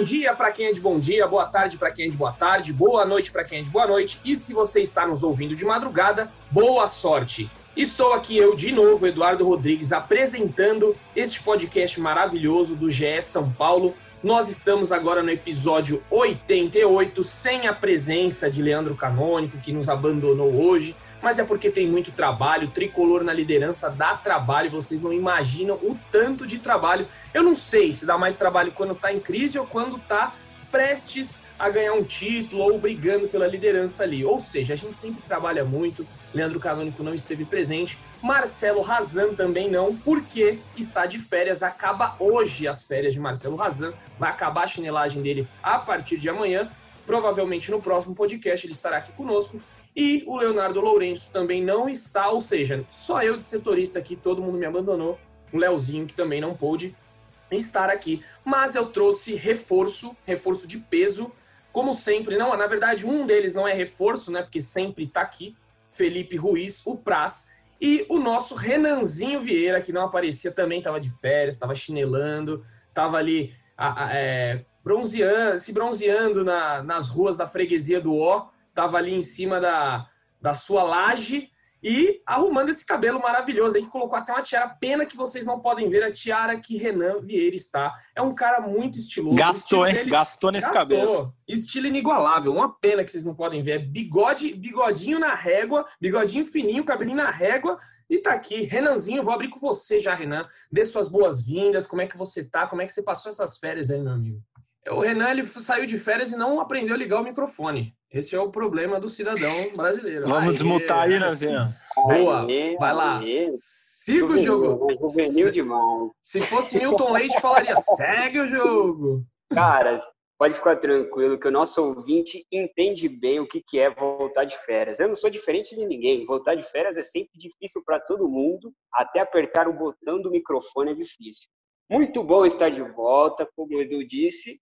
Bom dia para quem é de bom dia, boa tarde para quem é de boa tarde, boa noite para quem é de boa noite. E se você está nos ouvindo de madrugada, boa sorte. Estou aqui eu de novo, Eduardo Rodrigues, apresentando este podcast maravilhoso do GE São Paulo. Nós estamos agora no episódio 88, sem a presença de Leandro Canônico, que nos abandonou hoje, mas é porque tem muito trabalho, tricolor na liderança dá trabalho, vocês não imaginam o tanto de trabalho. Eu não sei se dá mais trabalho quando está em crise ou quando está prestes a ganhar um título ou brigando pela liderança ali. Ou seja, a gente sempre trabalha muito. Leandro Canônico não esteve presente. Marcelo Razan também não, porque está de férias. Acaba hoje as férias de Marcelo Razan. Vai acabar a chinelagem dele a partir de amanhã. Provavelmente no próximo podcast ele estará aqui conosco. E o Leonardo Lourenço também não está, ou seja, só eu de setorista aqui, todo mundo me abandonou. O Leozinho que também não pôde estar aqui. Mas eu trouxe reforço, reforço de peso. Como sempre, não, na verdade, um deles não é reforço, né? Porque sempre está aqui. Felipe Ruiz, o Praz. E o nosso Renanzinho Vieira, que não aparecia também, estava de férias, estava chinelando, estava ali a, a, é, bronzeando, se bronzeando na, nas ruas da freguesia do Ó, estava ali em cima da, da sua laje e arrumando esse cabelo maravilhoso aí, que colocou até uma tiara. Pena que vocês não podem ver a tiara que Renan Vieira está. É um cara muito estiloso. Gastou, hein? Dele... Gastou nesse gastou. cabelo. Estilo inigualável. Uma pena que vocês não podem ver. É bigode, bigodinho na régua, bigodinho fininho, cabelinho na régua. E tá aqui, Renanzinho, vou abrir com você já, Renan. Dê suas boas-vindas, como é que você tá, como é que você passou essas férias aí, meu amigo? O Renan, ele saiu de férias e não aprendeu a ligar o microfone. Esse é o problema do cidadão brasileiro. Vamos Aê, desmutar aí, Nanzinho. Boa, vai lá. Siga o jogo. Juvenil demais. Se fosse Milton Leite, falaria, segue o jogo. Cara, pode ficar tranquilo que o nosso ouvinte entende bem o que, que é voltar de férias. Eu não sou diferente de ninguém. Voltar de férias é sempre difícil para todo mundo. Até apertar o botão do microfone é difícil. Muito bom estar de volta, como o Edu disse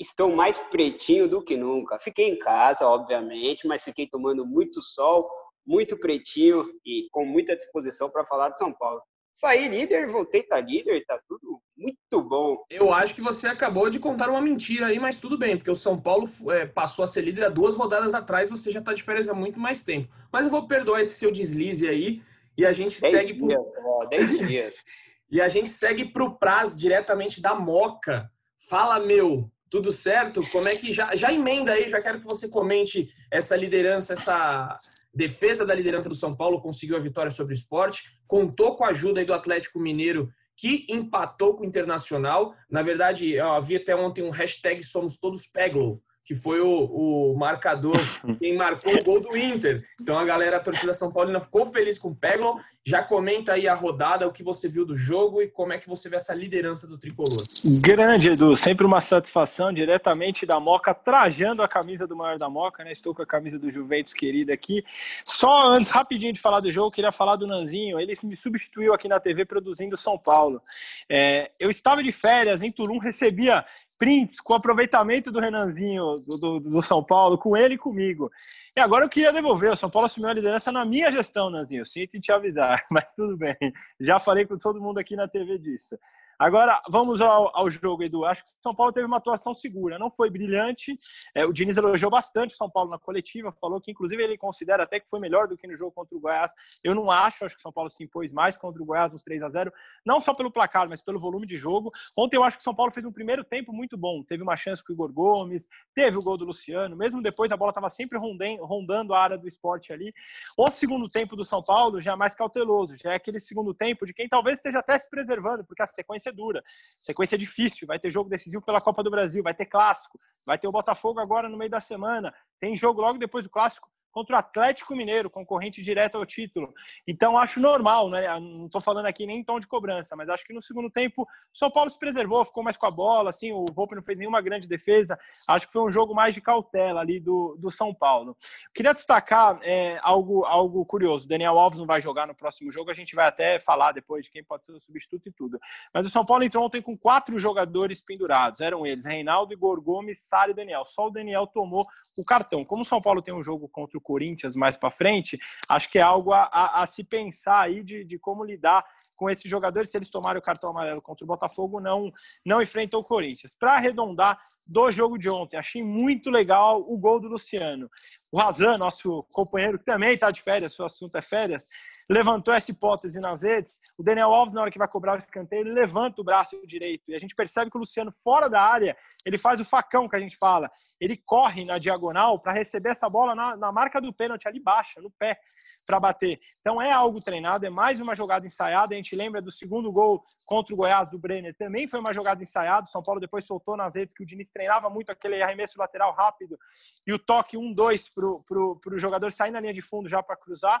estou mais pretinho do que nunca. Fiquei em casa, obviamente, mas fiquei tomando muito sol, muito pretinho e com muita disposição para falar de São Paulo. Saí líder, voltei tá líder, tá tudo muito bom. Eu acho que você acabou de contar uma mentira aí, mas tudo bem, porque o São Paulo é, passou a ser líder há duas rodadas atrás, você já tá de férias há muito mais tempo. Mas eu vou perdoar esse seu deslize aí e a gente dez segue dias, pro... ó, dez dias. e a gente segue pro Praz diretamente da Moca. Fala, meu, tudo certo? Como é que já, já emenda aí, já quero que você comente essa liderança, essa defesa da liderança do São Paulo, conseguiu a vitória sobre o esporte, contou com a ajuda aí do Atlético Mineiro, que empatou com o Internacional. Na verdade, eu havia até ontem um hashtag Somos Todos Peglo, que foi o, o marcador, quem marcou o gol do Inter. Então a galera, a torcida São Paulina ficou feliz com o Peglon. Já comenta aí a rodada, o que você viu do jogo e como é que você vê essa liderança do Tricolor. Grande, Edu. Sempre uma satisfação, diretamente da Moca, trajando a camisa do maior da Moca, né? Estou com a camisa do Juventus querida aqui. Só antes, rapidinho de falar do jogo, queria falar do Nanzinho. Ele me substituiu aqui na TV produzindo São Paulo. É, eu estava de férias em Tulum, recebia prints com aproveitamento do Renanzinho do, do, do, São Paulo, com ele e comigo. E agora eu queria devolver. O São Paulo assumiu a liderança na minha gestão, Nanzinho. Sinto te avisar, mas tudo bem. Já falei com todo mundo aqui na TV disso. Agora, vamos ao, ao, jogo, Edu. Acho que o São Paulo teve uma atuação segura. Não foi brilhante. É, o Diniz elogiou bastante o São Paulo na coletiva. Falou que, inclusive, ele considera até que foi melhor do que no jogo contra o Goiás. Eu não acho. Acho que o São Paulo se impôs mais contra o Goiás nos 3 a 0 Não só pelo placar, mas pelo volume de jogo. Ontem eu acho que o São Paulo fez um primeiro tempo muito bom. Teve uma chance com o Igor Gomes, teve o gol do Luciano. Mesmo depois, a bola estava sempre rondando a área do esporte ali. O segundo tempo do São Paulo já é mais cauteloso. Já é aquele segundo tempo de quem talvez esteja até se preservando, porque a sequência é dura. Sequência difícil, vai ter jogo decisivo pela Copa do Brasil, vai ter clássico, vai ter o Botafogo agora no meio da semana, tem jogo logo depois do clássico contra o Atlético Mineiro, concorrente direto ao título. Então, acho normal, né? Não estou falando aqui nem em tom de cobrança, mas acho que no segundo tempo o São Paulo se preservou, ficou mais com a bola, assim, o Volpe não fez nenhuma grande defesa. Acho que foi um jogo mais de cautela ali do, do São Paulo. Queria destacar é, algo, algo curioso. O Daniel Alves não vai jogar no próximo jogo, a gente vai até falar depois de quem pode ser o substituto e tudo. Mas o São Paulo entrou ontem com quatro jogadores pendurados. Eram eles, Reinaldo, Igor Gomes, Sara e Daniel. Só o Daniel tomou o cartão. Como o São Paulo tem um jogo contra o Corinthians mais para frente, acho que é algo a, a, a se pensar aí de, de, como lidar com esses jogadores se eles tomarem o cartão amarelo contra o Botafogo, não, não enfrentam o Corinthians. Para arredondar do jogo de ontem, achei muito legal o gol do Luciano. O Razan, nosso companheiro, que também está de férias, seu assunto é férias, levantou essa hipótese nas redes. O Daniel Alves, na hora que vai cobrar o escanteio, ele levanta o braço direito. E a gente percebe que o Luciano, fora da área, ele faz o facão que a gente fala. Ele corre na diagonal para receber essa bola na, na marca do pênalti, ali baixa, no pé, para bater. Então é algo treinado, é mais uma jogada ensaiada. A gente lembra do segundo gol contra o Goiás do Brenner, também foi uma jogada ensaiada. O São Paulo depois soltou nas redes que o Diniz treinava muito aquele arremesso lateral rápido e o toque 1-2 para o jogador sair na linha de fundo já para cruzar.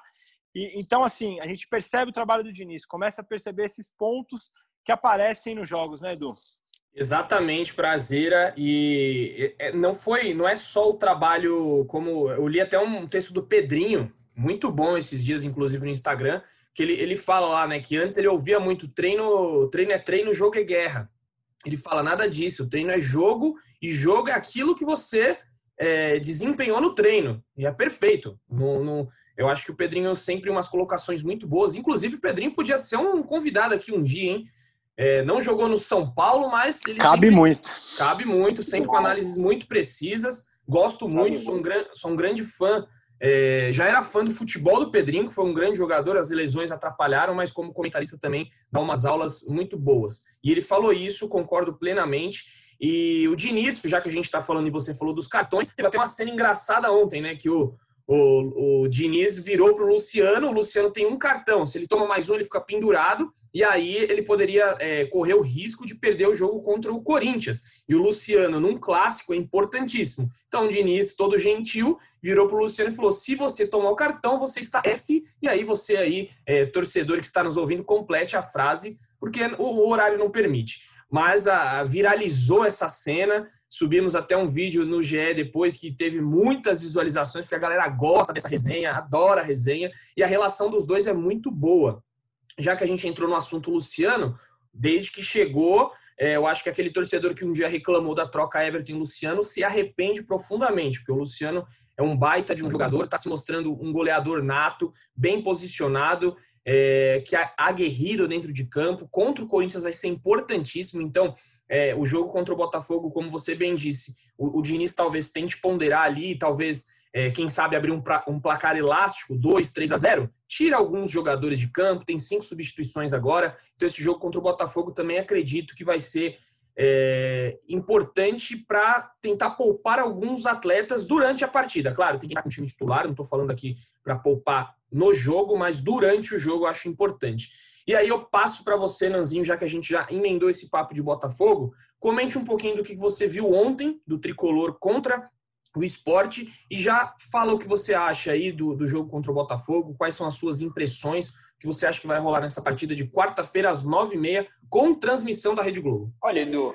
E, então, assim, a gente percebe o trabalho do Diniz, começa a perceber esses pontos que aparecem nos jogos, né, Edu? Exatamente, prazeira e não foi, não é só o trabalho como eu li até um texto do Pedrinho, muito bom esses dias, inclusive no Instagram, que ele, ele fala lá, né, que antes ele ouvia muito treino, treino é treino, jogo é guerra. Ele fala nada disso, treino é jogo e jogo é aquilo que você é, desempenhou no treino. E é perfeito. No, no, eu acho que o Pedrinho sempre umas colocações muito boas. Inclusive, o Pedrinho podia ser um convidado aqui um dia, hein? É, não jogou no São Paulo, mas ele cabe sempre, muito. Cabe muito, sempre com análises muito precisas. Gosto muito, sou um, gran, sou um grande fã. É, já era fã do futebol do Pedrinho, que foi um grande jogador, as lesões atrapalharam, mas como comentarista também dá umas aulas muito boas. E ele falou isso, concordo plenamente. E o Diniz, já que a gente está falando e você falou dos cartões, teve até uma cena engraçada ontem, né? Que o, o, o Diniz virou para o Luciano, o Luciano tem um cartão, se ele toma mais um, ele fica pendurado, e aí ele poderia é, correr o risco de perder o jogo contra o Corinthians. E o Luciano, num clássico, é importantíssimo. Então o Diniz, todo gentil, virou para o Luciano e falou: se você tomar o cartão, você está F, e aí você aí, é, torcedor que está nos ouvindo, complete a frase, porque o, o horário não permite mas a, a viralizou essa cena. Subimos até um vídeo no GE depois que teve muitas visualizações, porque a galera gosta dessa resenha, adora a resenha, e a relação dos dois é muito boa. Já que a gente entrou no assunto Luciano, desde que chegou, é, eu acho que aquele torcedor que um dia reclamou da troca Everton Luciano se arrepende profundamente, porque o Luciano é um baita de um jogador, está se mostrando um goleador nato, bem posicionado, é, que aguerrido dentro de campo. Contra o Corinthians vai ser importantíssimo. Então, é, o jogo contra o Botafogo, como você bem disse, o, o Diniz talvez tente ponderar ali, talvez, é, quem sabe, abrir um, pra, um, placar elástico, 2, 3 a 0. Tira alguns jogadores de campo, tem cinco substituições agora. Então, esse jogo contra o Botafogo também acredito que vai ser é, importante para tentar poupar alguns atletas durante a partida. Claro, tem que estar com o time titular, não estou falando aqui para poupar no jogo, mas durante o jogo eu acho importante. E aí eu passo para você, Nanzinho, já que a gente já emendou esse papo de Botafogo, comente um pouquinho do que você viu ontem do Tricolor contra o esporte e já fala o que você acha aí do, do jogo contra o Botafogo, quais são as suas impressões, que você acha que vai rolar nessa partida de quarta-feira às nove e meia, com transmissão da Rede Globo? Olha, Edu,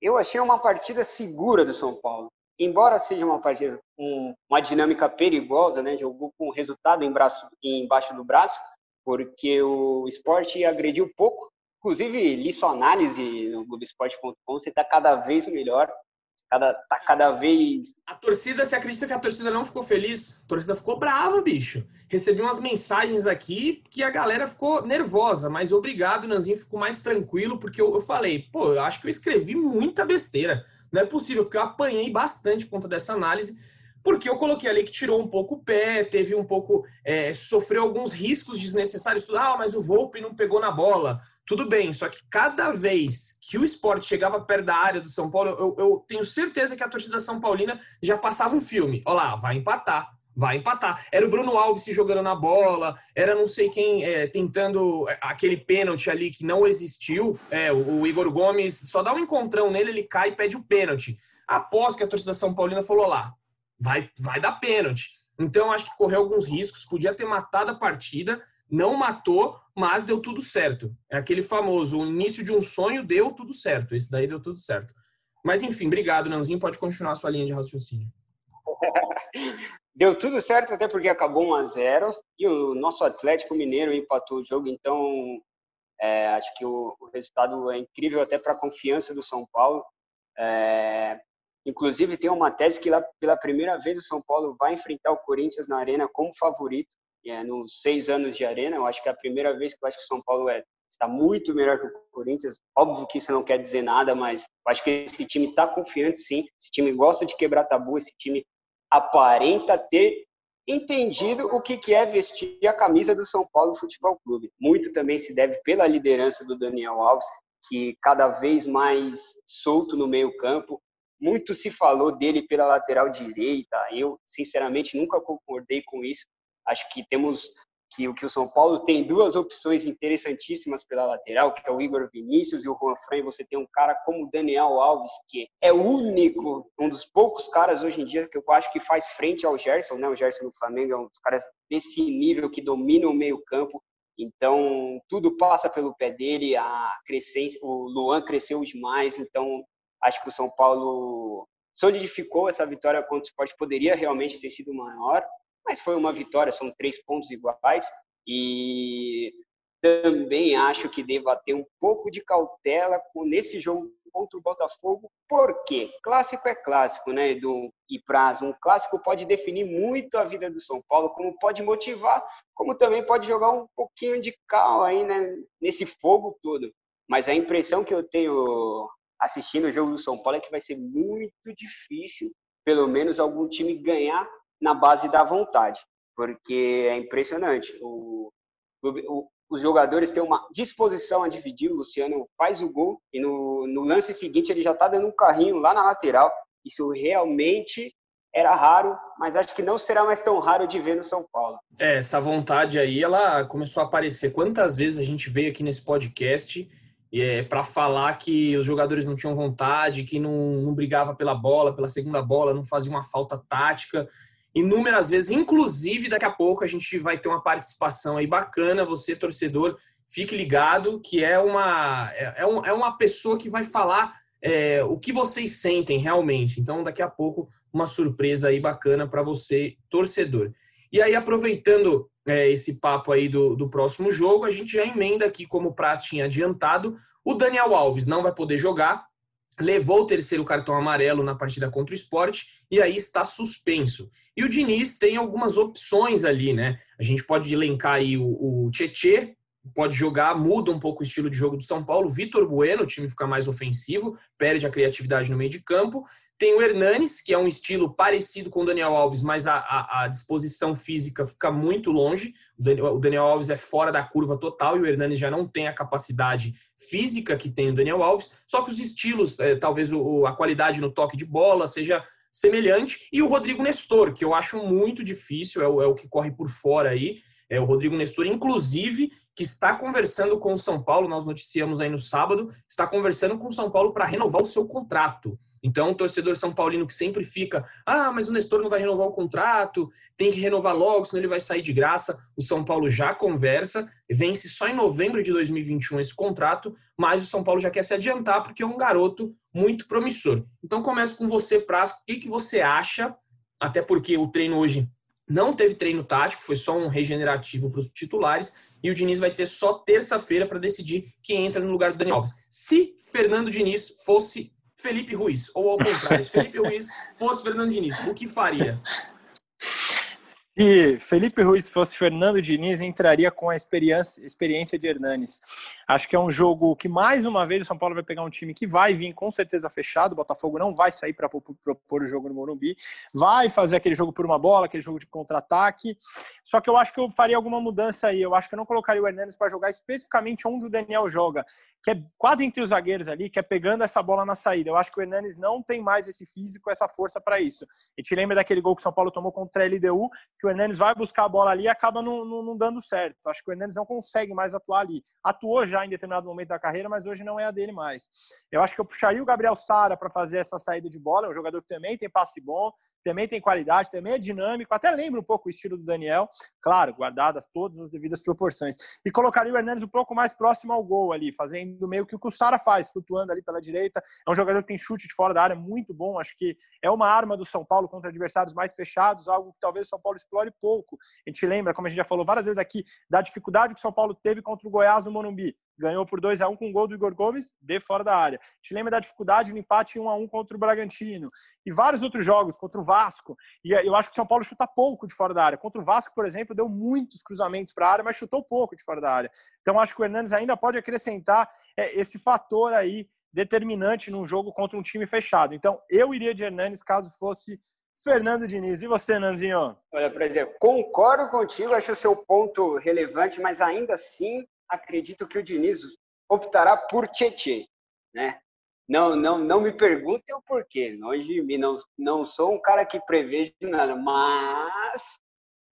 eu achei uma partida segura do São Paulo. Embora seja uma partida uma dinâmica perigosa, né? Jogou com resultado em braço, embaixo do braço, porque o esporte agrediu pouco. Inclusive, li sua análise no Globoesporte.com, você está cada vez melhor cada, tá cada vez. A torcida, você acredita que a torcida não ficou feliz? A torcida ficou brava, bicho. Recebi umas mensagens aqui que a galera ficou nervosa, mas obrigado, Nanzinho, ficou mais tranquilo, porque eu, eu falei, pô, eu acho que eu escrevi muita besteira. Não é possível, porque eu apanhei bastante por conta dessa análise, porque eu coloquei ali que tirou um pouco o pé, teve um pouco. É, sofreu alguns riscos desnecessários. Ah, mas o Volpe não pegou na bola. Tudo bem, só que cada vez que o esporte chegava perto da área do São Paulo, eu, eu tenho certeza que a torcida São Paulina já passava um filme. Olha lá, vai empatar, vai empatar. Era o Bruno Alves se jogando na bola, era não sei quem é, tentando é, aquele pênalti ali que não existiu. É, o, o, Igor Gomes só dá um encontrão nele, ele cai e pede o pênalti. Após que a torcida São Paulina falou lá, vai, vai dar pênalti. Então, acho que correu alguns riscos, podia ter matado a partida, não matou, mas deu tudo certo. É aquele famoso, o início de um sonho deu tudo certo. Esse daí deu tudo certo. Mas enfim, obrigado, Nanzinho. Pode continuar a sua linha de raciocínio. Deu tudo certo, até porque acabou 1 a 0 e o nosso Atlético Mineiro empatou o jogo, então é, acho que o, o, resultado é incrível até para a confiança do São Paulo. É, inclusive, tem uma tese que lá, pela primeira vez o São Paulo vai enfrentar o Corinthians na Arena como favorito, é, nos seis anos de Arena. Eu acho que é a primeira vez que eu acho que o São Paulo é, está muito melhor que o Corinthians. Óbvio que isso não quer dizer nada, mas acho que esse time está confiante sim. Esse time gosta de quebrar tabu, esse time aparenta ter entendido o que é vestir a camisa do São Paulo Futebol Clube. Muito também se deve pela liderança do Daniel Alves, que cada vez mais solto no meio campo. Muito se falou dele pela lateral direita. Eu, sinceramente, nunca concordei com isso. Acho que temos que o que o São Paulo tem duas opções interessantíssimas pela lateral, que é o Igor Vinícius e o Juan Fran, você tem um cara como o Daniel Alves, que é o único, um dos poucos caras hoje em dia que eu acho que faz frente ao Gerson, né? O Gerson no Flamengo é um dos caras desse nível que domina o meio-campo. Então, tudo passa pelo pé dele, a crescência, o Luan cresceu demais, então acho que o São Paulo solidificou essa vitória contra o Sport, poderia realmente ter sido maior, mas foi uma vitória, são três pontos iguais e também acho que deva ter um pouco de cautela nesse jogo contra o Botafogo, porque clássico é clássico, né, Edu e Prazo? Um clássico pode definir muito a vida do São Paulo, como pode motivar, como também pode jogar um pouquinho de cal aí, né, nesse fogo todo. Mas a impressão que eu tenho assistindo o jogo do São Paulo é que vai ser muito difícil, pelo menos algum time ganhar na base da vontade, porque é impressionante. O, o, os jogadores têm uma disposição a dividir. O Luciano faz o gol e no, no lance seguinte ele já está dando um carrinho lá na lateral. Isso realmente era raro, mas acho que não será mais tão raro de ver no São Paulo. É, essa vontade aí, ela começou a aparecer. Quantas vezes a gente veio aqui nesse podcast é, para falar que os jogadores não tinham vontade, que não, não brigava pela bola, pela segunda bola, não fazia uma falta tática inúmeras vezes. Inclusive, daqui a pouco a gente vai ter uma participação aí bacana. Você, torcedor, fique ligado que é uma, é, é, é uma pessoa que vai falar é, o que vocês sentem realmente. Então, daqui a pouco, uma surpresa aí bacana para você, torcedor. E aí, aproveitando é, esse papo aí do, do próximo jogo, a gente já emenda aqui, como o Praz tinha adiantado, o Daniel Alves não vai poder jogar, levou o terceiro cartão amarelo na partida contra o esporte e aí está suspenso. E o Diniz tem algumas opções ali, né? A gente pode elencar aí o, o Tietê, pode jogar, muda um pouco o estilo de jogo do São Paulo. Vitor Bueno, o time fica mais ofensivo, perde a criatividade no meio de campo. Tem o Hernanes, que é um estilo parecido com o Daniel Alves, mas a, a, a disposição física fica muito longe. O Daniel Alves é fora da curva total e o Hernanes já não tem a capacidade física que tem o Daniel Alves. Só que os estilos, é, talvez o, a qualidade no toque de bola seja semelhante. E o Rodrigo Nestor, que eu acho muito difícil, é o, é o que corre por fora aí. É o Rodrigo Nestor, inclusive, que está conversando com o São Paulo, nós noticiamos aí no sábado, está conversando com o São Paulo para renovar o seu contrato. Então, o torcedor São Paulino que sempre fica, ah, mas o Nestor não vai renovar o contrato, tem que renovar logo, senão ele vai sair de graça. O São Paulo já conversa, vence só em novembro de 2021 esse contrato, mas o São Paulo já quer se adiantar porque é um garoto muito promissor. Então, começo com você, Prasco, o que, que você acha? Até porque o treino hoje não teve treino tático, foi só um regenerativo para os titulares. E o Diniz vai ter só terça-feira para decidir quem entra no lugar do Daniel Alves. Se Fernando Diniz fosse Felipe Ruiz, ou ao contrário, se Felipe Ruiz fosse Fernando Diniz, o que faria? Se Felipe Ruiz fosse Fernando Diniz, entraria com a experiência, experiência de Hernanes. Acho que é um jogo que, mais uma vez, o São Paulo vai pegar um time que vai vir com certeza fechado. O Botafogo não vai sair para propor o jogo no Morumbi. Vai fazer aquele jogo por uma bola, aquele jogo de contra-ataque. Só que eu acho que eu faria alguma mudança aí. Eu acho que eu não colocaria o Hernanes para jogar especificamente onde o Daniel joga, que é quase entre os zagueiros ali, que é pegando essa bola na saída. Eu acho que o Hernanes não tem mais esse físico, essa força para isso. E te lembra daquele gol que o São Paulo tomou contra a LDU, que o Hernanes vai buscar a bola ali e acaba não, não, não dando certo. Acho que o Hernanes não consegue mais atuar ali. Atuou já em determinado momento da carreira, mas hoje não é a dele mais. Eu acho que eu puxaria o Gabriel Sara para fazer essa saída de bola, é um jogador que também tem passe bom, também tem qualidade, também é dinâmico, até lembra um pouco o estilo do Daniel, claro, guardadas todas as devidas proporções. E colocaria o Hernandes um pouco mais próximo ao gol ali, fazendo meio que o que o Sara faz, flutuando ali pela direita. É um jogador que tem chute de fora da área muito bom, acho que é uma arma do São Paulo contra adversários mais fechados, algo que talvez o São Paulo explore pouco. A gente lembra, como a gente já falou várias vezes aqui, da dificuldade que o São Paulo teve contra o Goiás no Morumbi ganhou por 2 a 1 com o gol do Igor Gomes de fora da área. Gente lembra da dificuldade no empate 1 a 1 contra o Bragantino e vários outros jogos contra o Vasco. E eu acho que o São Paulo chuta pouco de fora da área. Contra o Vasco, por exemplo, deu muitos cruzamentos para a área, mas chutou pouco de fora da área. Então acho que o Hernandes ainda pode acrescentar é, esse fator aí determinante num jogo contra um time fechado. Então eu iria de Hernandes caso fosse Fernando Diniz. E você, Nanzinho? Olha, por exemplo, concordo contigo, acho o seu ponto relevante, mas ainda assim acredito que o Diniz optará por Tietê, né? Não, não, não me perguntem o porquê. Hoje não, não sou um cara que prevejo nada, mas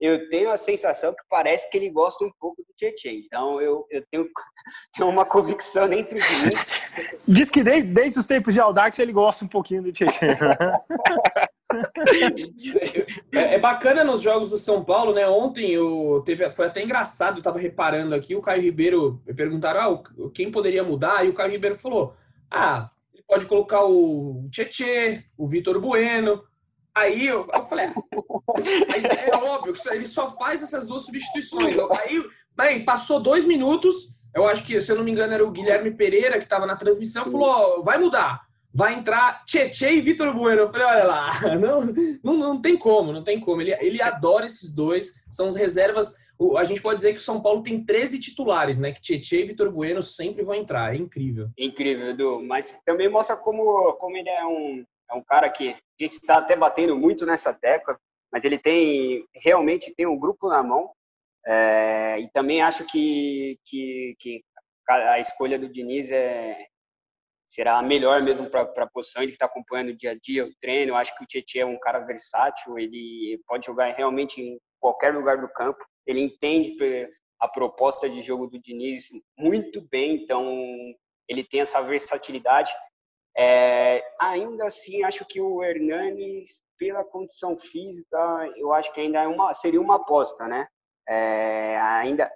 eu tenho a sensação que parece que ele gosta um pouco do Tietchan. Então eu, eu tenho, tenho uma convicção dentro de mim. Diz que desde, desde os tempos de Aldax ele gosta um pouquinho do Tietchan. é, é, bacana nos jogos do São Paulo, né? Ontem eu teve, foi até engraçado, eu tava reparando aqui, o Caio Ribeiro perguntaram ah, quem poderia mudar, e o Caio Ribeiro falou: Ah, ele pode colocar o Tietê, o Vitor Bueno. Aí eu, eu falei, ah, mas é óbvio que ele só faz essas duas substituições. Aí, bem, passou dois minutos, eu acho que, se eu não me engano, era o Guilherme Pereira que estava na transmissão, falou: vai mudar vai entrar Tietê e Vitor Bueno. Eu falei, olha lá, não, não, não tem como, não tem como. Ele, ele adora esses dois, são as reservas. A gente pode dizer que o São Paulo tem 13 titulares, né? Que Tietê e Vitor Bueno sempre vão entrar. É incrível. Incrível, Edu. Mas também mostra como, como ele é um, é um cara que está até batendo muito nessa tecla, mas ele tem realmente tem um grupo na mão. É, e também acho que, que, que a escolha do Diniz é, será melhor mesmo para a posição. Ele está acompanhando o dia a dia, o treino. Eu acho que o Tietchan é um cara versátil, ele pode jogar realmente em qualquer lugar do campo. Ele entende a proposta de jogo do Diniz muito bem, então ele tem essa versatilidade. É, ainda assim, acho que o Hernanes, pela condição física, eu acho que ainda é uma, seria uma aposta, né? É, ainda,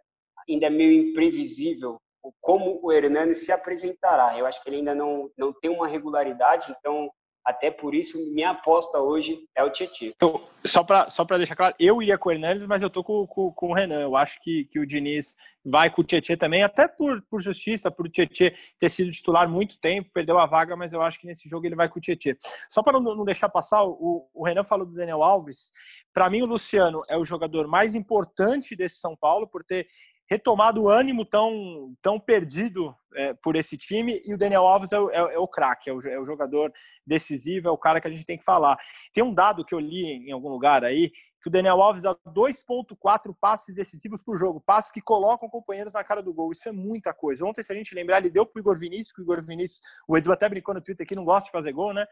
ainda é meio imprevisível como o Hernani se apresentará. Eu acho que ele ainda não, não tem uma regularidade, então até por isso minha aposta hoje é o Tietchan. Então, só para só deixar claro, eu iria com o Hernandes, mas eu tô com, com, com, o Renan. Eu acho que, que o Diniz vai com o Tietchan também, até por, por justiça, por o Tietchan ter sido titular muito tempo, perdeu a vaga, mas eu acho que nesse jogo ele vai com o Tietchan. Só para não, não, deixar passar, o, o Renan falou do Daniel Alves. Para mim, o Luciano é o jogador mais importante desse São Paulo, por ter retomado o ânimo tão, tão perdido é, por esse time e o Daniel Alves é o, é, é o craque, é é o jogador decisivo, é o cara que a gente tem que falar. Tem um dado que eu li em algum lugar aí, que o Daniel Alves dá 2,4 passes decisivos por jogo, passes que colocam companheiros na cara do gol. Isso é muita coisa. Ontem, se a gente lembrar, ele deu para o Igor Vinícius, que o Igor Vinícius, o Edu até brincou no Twitter que não gosta de fazer gol, né?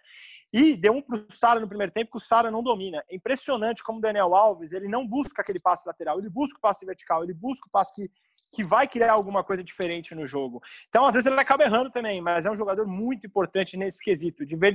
E deu um para o Sara no primeiro tempo, que o Sara não domina. É impressionante como o Daniel Alves, ele não busca aquele passe lateral, ele busca o passe vertical, ele busca o passe que que vai criar alguma coisa diferente no jogo. Então, às vezes, ele acaba errando também, mas é um jogador muito importante nesse quesito, de, ver,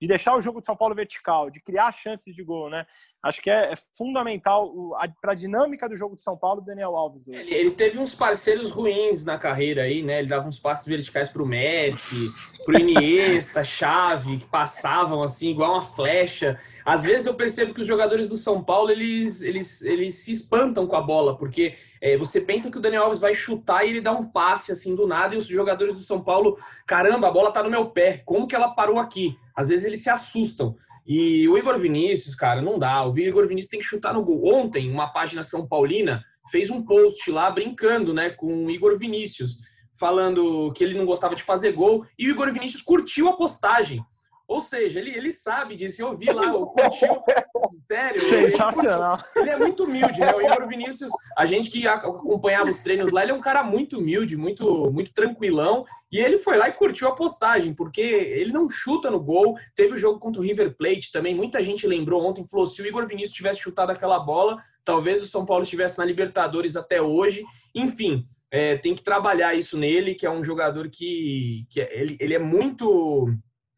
de deixar o jogo de São Paulo vertical, de criar chances de gol, né? Acho que é, é fundamental para a dinâmica do jogo de São Paulo, Daniel Alves. Ele, ele, teve uns parceiros ruins na carreira aí, né? Ele dava uns passes verticais para o Messi, para o Iniesta, Chave, que passavam assim, igual uma flecha. Às vezes eu percebo que os jogadores do São Paulo, eles, eles, eles se espantam com a bola, porque é, você pensa que o Daniel Alves vai chutar e ele dá um passe assim do nada, e os jogadores do São Paulo, caramba, a bola tá no meu pé, como que ela parou aqui? Às vezes eles se assustam. E o Igor Vinícius, cara, não dá. O Igor Vinícius tem que chutar no gol. Ontem, uma página São Paulina fez um post lá brincando, né, com o Igor Vinícius, falando que ele não gostava de fazer gol. E o Igor Vinícius curtiu a postagem. Ou seja, ele, ele sabe disso. Eu vi lá, eu curtiu. Sério. Sensacional. Ele, ele, é muito humilde, né? O Igor Vinícius, a gente que acompanhava os treinos lá, ele é um cara muito humilde, muito, muito tranquilão. E ele foi lá e curtiu a postagem, porque ele não chuta no gol. Teve o jogo contra o River Plate também. Muita gente lembrou ontem, falou: se o Igor Vinícius tivesse chutado aquela bola, talvez o São Paulo estivesse na Libertadores até hoje. Enfim. É, tem que trabalhar isso nele, que é um jogador que, que é, ele, ele é muito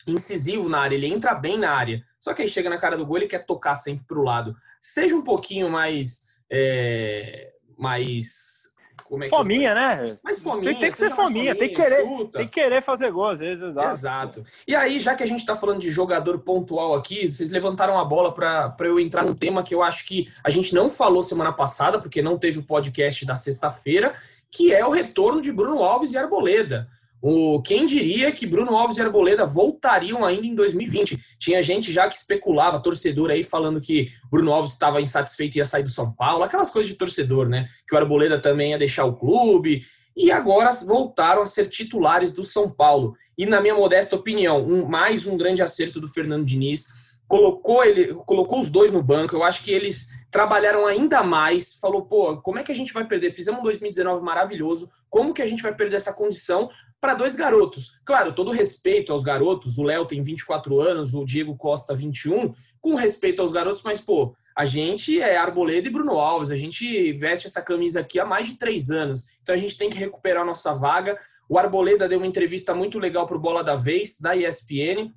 incisivo na área, ele entra bem na área. Só que aí chega na cara do gol, ele quer tocar sempre para o lado. Seja um pouquinho mais. É, mais. Como é que fominha, né? Mais fominha. Tem, tem que ser fominha, fominha, tem que querer, tem que querer fazer gol às vezes, exato. Exato. E aí, já que a gente está falando de jogador pontual aqui, vocês levantaram a bola para eu entrar num tema que eu acho que a gente não falou semana passada, porque não teve o podcast da sexta-feira, que é o retorno de Bruno Alves e Arboleda. O, quem diria que Bruno Alves e Arboleda voltariam ainda em 2020? Tinha gente já que especulava, torcedor aí, falando que Bruno Alves estava insatisfeito e ia sair do São Paulo, aquelas coisas de torcedor, né? Que o Arboleda também ia deixar o clube. E agora voltaram a ser titulares do São Paulo. E, na minha modesta opinião, um, mais um grande acerto do Fernando Diniz. Colocou, ele, colocou os dois no banco. Eu acho que eles trabalharam ainda mais. Falou, pô, como é que a gente vai perder? Fizemos um 2019 maravilhoso. Como que a gente vai perder essa condição? Para dois garotos. Claro, todo respeito aos garotos, o Léo tem 24 anos, o Diego Costa 21, com respeito aos garotos, mas, pô, a gente é Arboleda e Bruno Alves, a gente veste essa camisa aqui há mais de três anos, então a gente tem que recuperar nossa vaga. O Arboleda deu uma entrevista muito legal para o Bola da Vez, da ESPN,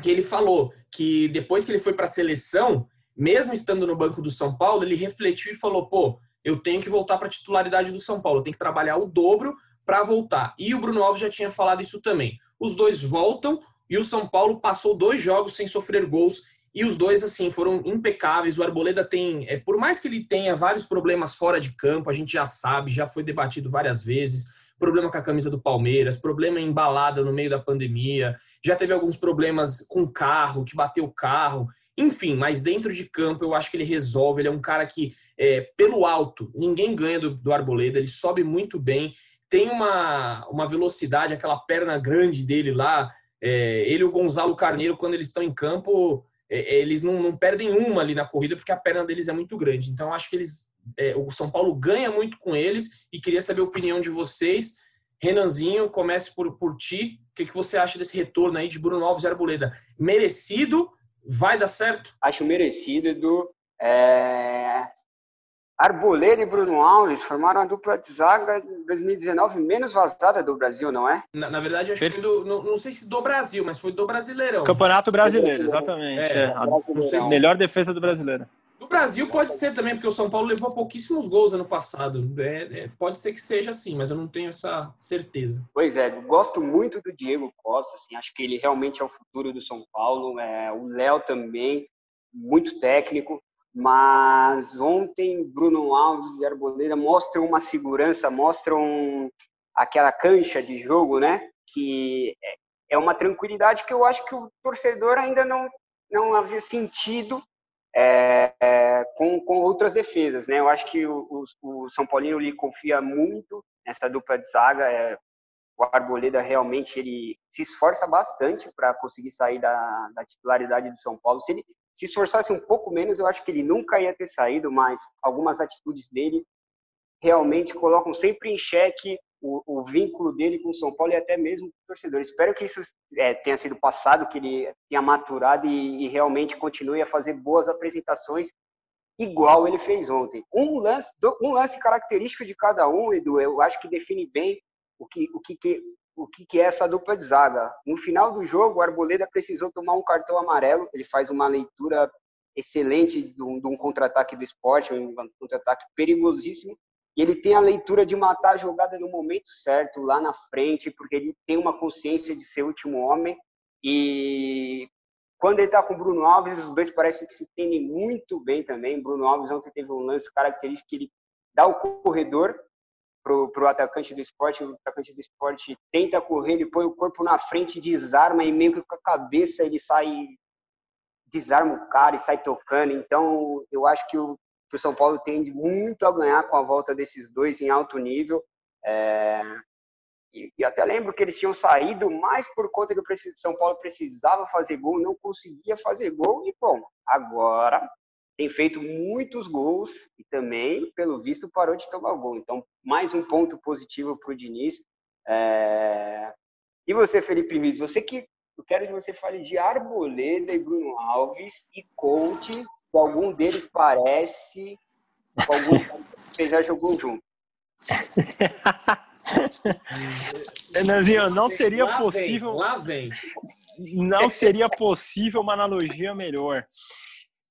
que ele falou que depois que ele foi para a seleção, mesmo estando no banco do São Paulo, ele refletiu e falou: pô, eu tenho que voltar para a titularidade do São Paulo, eu tenho que trabalhar o dobro para voltar. E o Bruno Alves já tinha falado isso também. Os dois voltam e o São Paulo passou dois jogos sem sofrer gols e os dois assim foram impecáveis. O Arboleda tem, é, por mais que ele tenha vários problemas fora de campo, a gente já sabe, já foi debatido várias vezes. Problema com a camisa do Palmeiras, problema embalada no meio da pandemia, já teve alguns problemas com o carro, que bateu o carro. Enfim, mas dentro de campo eu acho que ele resolve. Ele é um cara que, é, pelo alto, ninguém ganha do, do Arboleda, ele sobe muito bem tem uma, uma velocidade, aquela perna grande dele lá. É, ele e o Gonzalo Carneiro, quando eles estão em campo, é, eles não, não, perdem uma ali na corrida porque a perna deles é muito grande. Então, acho que eles, é, o São Paulo ganha muito com eles e queria saber a opinião de vocês. Renanzinho, comece por, por ti. O que, que você acha desse retorno aí de Bruno Alves e Arboleda? Merecido? Vai dar certo? Acho merecido, Edu. É... Arboleda e Bruno Alves formaram a dupla de zaga em 2019 menos vazada do Brasil, não é? Na, na verdade, acho que foi do, não, não, sei se do Brasil, mas foi do Brasileirão. Campeonato Brasileiro, exatamente. É, é. Se... Melhor defesa do brasileiro. Do Brasil pode ser também, porque o São Paulo levou pouquíssimos gols ano passado. É, é, pode ser que seja assim, mas eu não tenho essa certeza. Pois é, gosto muito do Diego Costa, assim, acho que ele realmente é o futuro do São Paulo. É, o Léo também, muito técnico. Mas ontem Bruno Alves e Arboleda mostram uma segurança, mostram aquela cancha de jogo, né? Que é, é uma tranquilidade que eu acho que o torcedor ainda não, não havia sentido é, é, com, com outras defesas, né? Eu acho que o, o, o, São Paulino lhe confia muito nessa dupla de zaga. É, o Arboleda realmente ele se esforça bastante para conseguir sair da, da titularidade do São Paulo. Se ele, se esforçasse um pouco menos, eu acho que ele nunca ia ter saído, mas algumas atitudes dele realmente colocam sempre em xeque o, o vínculo dele com o São Paulo e até mesmo com o torcedor. Espero que isso é, tenha sido passado, que ele tenha maturado e, e, realmente continue a fazer boas apresentações, igual ele fez ontem. Um lance, um lance característico de cada um, Edu, eu acho que define bem o que, o que, o que, que é essa dupla de zaga. No final do jogo, o Arboleda precisou tomar um cartão amarelo. Ele faz uma leitura excelente de um, contra-ataque do esporte, um contra-ataque perigosíssimo. E ele tem a leitura de matar a jogada no momento certo, lá na frente, porque ele tem uma consciência de ser último homem. E quando ele está com o Bruno Alves, os dois parecem que se entendem muito bem também. Bruno Alves ontem teve um lance característico que ele dá o corredor para o atacante do esporte, o atacante do esporte tenta correr, ele põe o corpo na frente, desarma e meio que com a cabeça ele sai, desarma o cara e sai tocando. Então, eu acho que o, que o São Paulo tende muito a ganhar com a volta desses dois em alto nível. É, e, e, até lembro que eles tinham saído mais por conta que o São Paulo precisava fazer gol, não conseguia fazer gol. E, bom, agora tem feito muitos gols e também, pelo visto, parou de tomar gol. Então, mais um ponto positivo para o Diniz. É... E você, Felipe Riz, você que eu quero que você fale de Arboleda e Bruno Alves e conte se algum deles parece com algum que já jogou junto. Renanzinho, não seria lá possível. Vem, lá vem. não seria possível uma analogia melhor.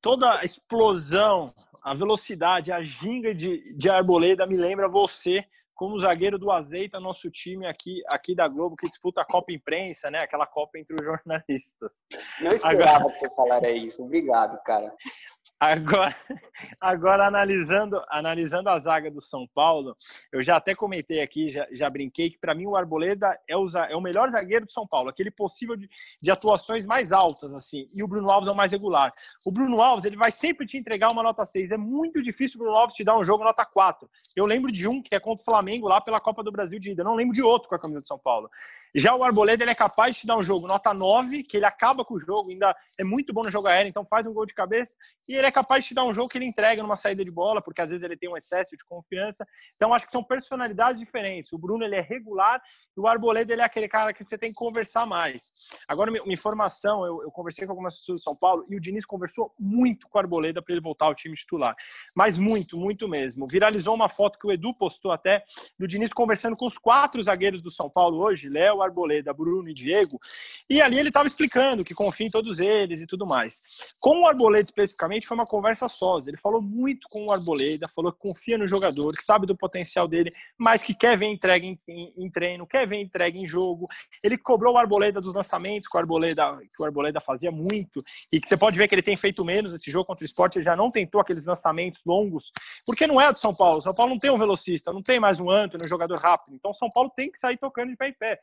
Toda a explosão, a velocidade, a ginga de, de Arboleda me lembra você como zagueiro do Azeita, nosso time aqui, aqui da Globo, que disputa a Copa Imprensa, né? Aquela Copa entre os jornalistas. Não esperava Agora... que você falara isso. Obrigado, cara. Agora, agora analisando, analisando a zaga do São Paulo, eu já até comentei aqui, já, já brinquei que para mim o Arboleda é o, é o melhor zagueiro do São Paulo, aquele possível de, de atuações mais altas assim, e o Bruno Alves é o mais regular. O Bruno Alves, ele vai sempre te entregar uma nota 6. É muito difícil o Bruno Alves te dar um jogo nota 4. Eu lembro de um que é contra o Flamengo lá pela Copa do Brasil de ida. Não lembro de outro com a camisa do São Paulo. Já o Arboleda, ele é capaz de te dar um jogo nota 9, que ele acaba com o jogo, ainda é muito bom no jogo aéreo, então faz um gol de cabeça, e ele é capaz de te dar um jogo que ele entrega numa saída de bola, porque às vezes ele tem um excesso de confiança. Então acho que são personalidades diferentes. O Bruno, ele é regular, e o Arboleda, ele é aquele cara que você tem que conversar mais. Agora, uma informação, eu, eu conversei com algumas pessoas de São Paulo, e o Diniz conversou muito com o Arboleda para ele voltar ao time titular. Mas muito, muito mesmo. Viralizou uma foto que o Edu postou até, do Diniz conversando com os quatro zagueiros do São Paulo hoje, Léo, Arboleda, Bruno e Diego, e ali ele estava explicando que confia em todos eles e tudo mais. Com o Arboleda especificamente, foi uma conversa só. Ele falou muito com o Arboleda, falou que confia no jogador, que sabe do potencial dele, mas que quer ver entrega em, em, em treino, quer ver entrega em jogo. Ele cobrou o Arboleda dos lançamentos que o Arboleda, que o Arboleda fazia muito, e que você pode ver que ele tem feito menos esse jogo contra o esporte, ele já não tentou aqueles lançamentos longos, porque não é do São Paulo. São Paulo não tem um velocista, não tem mais um Antônio, um jogador rápido. Então São Paulo tem que sair tocando de pé em pé.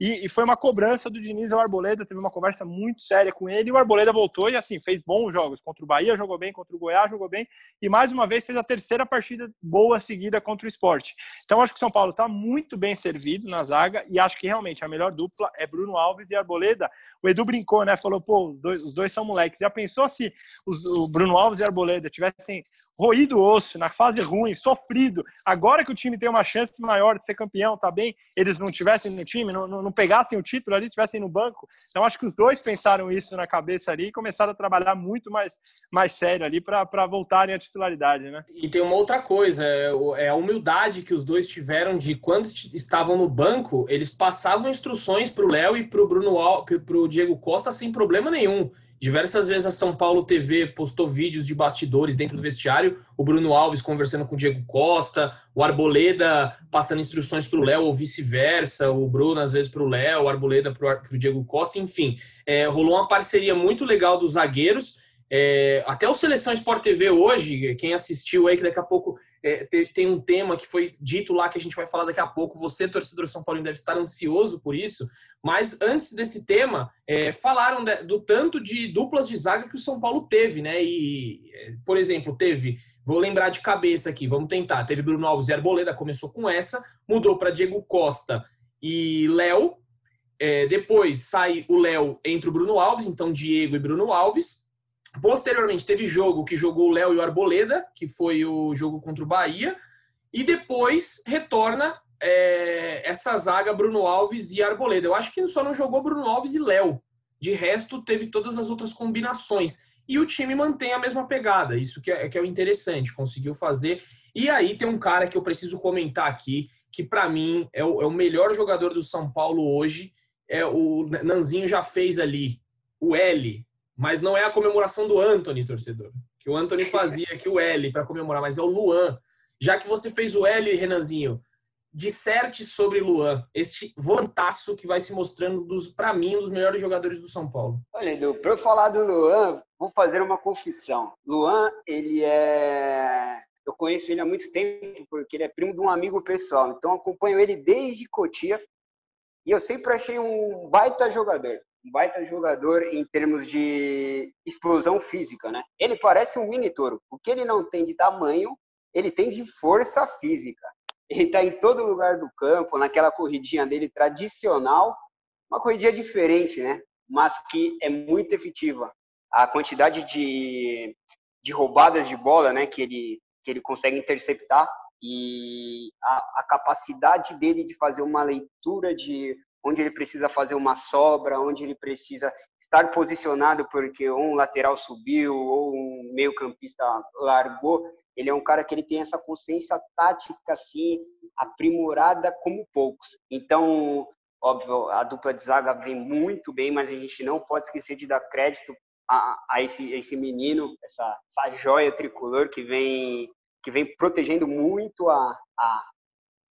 E, e, foi uma cobrança do Diniz ao Arboleda, teve uma conversa muito séria com ele, e o Arboleda voltou e assim, fez bons jogos. Contra o Bahia jogou bem, contra o Goiás jogou bem, e mais uma vez fez a terceira partida boa seguida contra o esporte. Então acho que o São Paulo está muito bem servido na zaga, e acho que realmente a melhor dupla é Bruno Alves e Arboleda. O Edu brincou, né? Falou, pô, os dois, os dois são moleques. Já pensou se os, o Bruno Alves e Arboleda tivessem roído o osso na fase ruim, sofrido, agora que o time tem uma chance maior de ser campeão, tá bem? Eles não tivessem no time, não, não, não pegassem o título ali, tivessem no banco. Então acho que os dois pensaram isso na cabeça ali e começaram a trabalhar muito mais, mais sério ali para voltarem à titularidade, né? E tem uma outra coisa, é, é a humildade que os dois tiveram de quando estavam no banco, eles passavam instruções para o Léo e para o Bruno para o Diego Costa sem problema nenhum. Diversas vezes a São Paulo TV postou vídeos de bastidores dentro do vestiário, o Bruno Alves conversando com o Diego Costa, o Arboleda passando instruções para o Léo ou vice-versa, o Bruno às vezes para o Léo, o Arboleda para o Diego Costa, enfim. É, rolou uma parceria muito legal dos zagueiros. É, até o Seleção Sport TV hoje, quem assistiu aí, que daqui a pouco é, tem um tema que foi dito lá que a gente vai falar daqui a pouco. Você, torcedor São Paulo, deve estar ansioso por isso. Mas antes desse tema, é, falaram de, do tanto de duplas de zaga que o São Paulo teve, né? E, é, por exemplo, teve, vou lembrar de cabeça aqui, vamos tentar. Teve Bruno Alves e Arboleda, começou com essa, mudou para Diego Costa e Léo. É, depois sai o Léo entre o Bruno Alves, então Diego e Bruno Alves. Posteriormente, teve jogo que jogou o Léo e o Arboleda, que foi o jogo contra o Bahia. E depois retorna é, essa zaga Bruno Alves e Arboleda. Eu acho que só não jogou Bruno Alves e Léo. De resto, teve todas as outras combinações. E o time mantém a mesma pegada. Isso que é, que é o interessante. Conseguiu fazer. E aí tem um cara que eu preciso comentar aqui, que para mim é o, é o melhor jogador do São Paulo hoje. É o Nanzinho já fez ali o L, mas não é a comemoração do Anthony, torcedor. Que o Anthony fazia aqui o L para comemorar, mas é o Luan. Já que você fez o L, Renanzinho, disserte sobre Luan, este volantaço que vai se mostrando, para mim, um dos melhores jogadores do São Paulo. Olha, Edu, para eu falar do Luan, vou fazer uma confissão. Luan, ele é. Eu conheço ele há muito tempo, porque ele é primo de um amigo pessoal, então acompanho ele desde Cotia e eu sempre achei um baita jogador um baita jogador em termos de explosão física, né? Ele parece um mini touro. O que ele não tem de tamanho, ele tem de força física. Ele está em todo lugar do campo, naquela corridinha dele tradicional, uma corridinha diferente, né? Mas que é muito efetiva. A quantidade de, de roubadas de bola, né? Que ele que ele consegue interceptar e a, a capacidade dele de fazer uma leitura de onde ele precisa fazer uma sobra, onde ele precisa estar posicionado porque um lateral subiu ou um meio-campista largou. Ele é um cara que ele tem essa consciência tática assim aprimorada como poucos. Então, Óbvio, a dupla de zaga vem muito bem, mas a gente não pode esquecer de dar crédito a, a esse, esse menino, essa, essa joia tricolor que vem, que vem protegendo muito a, a,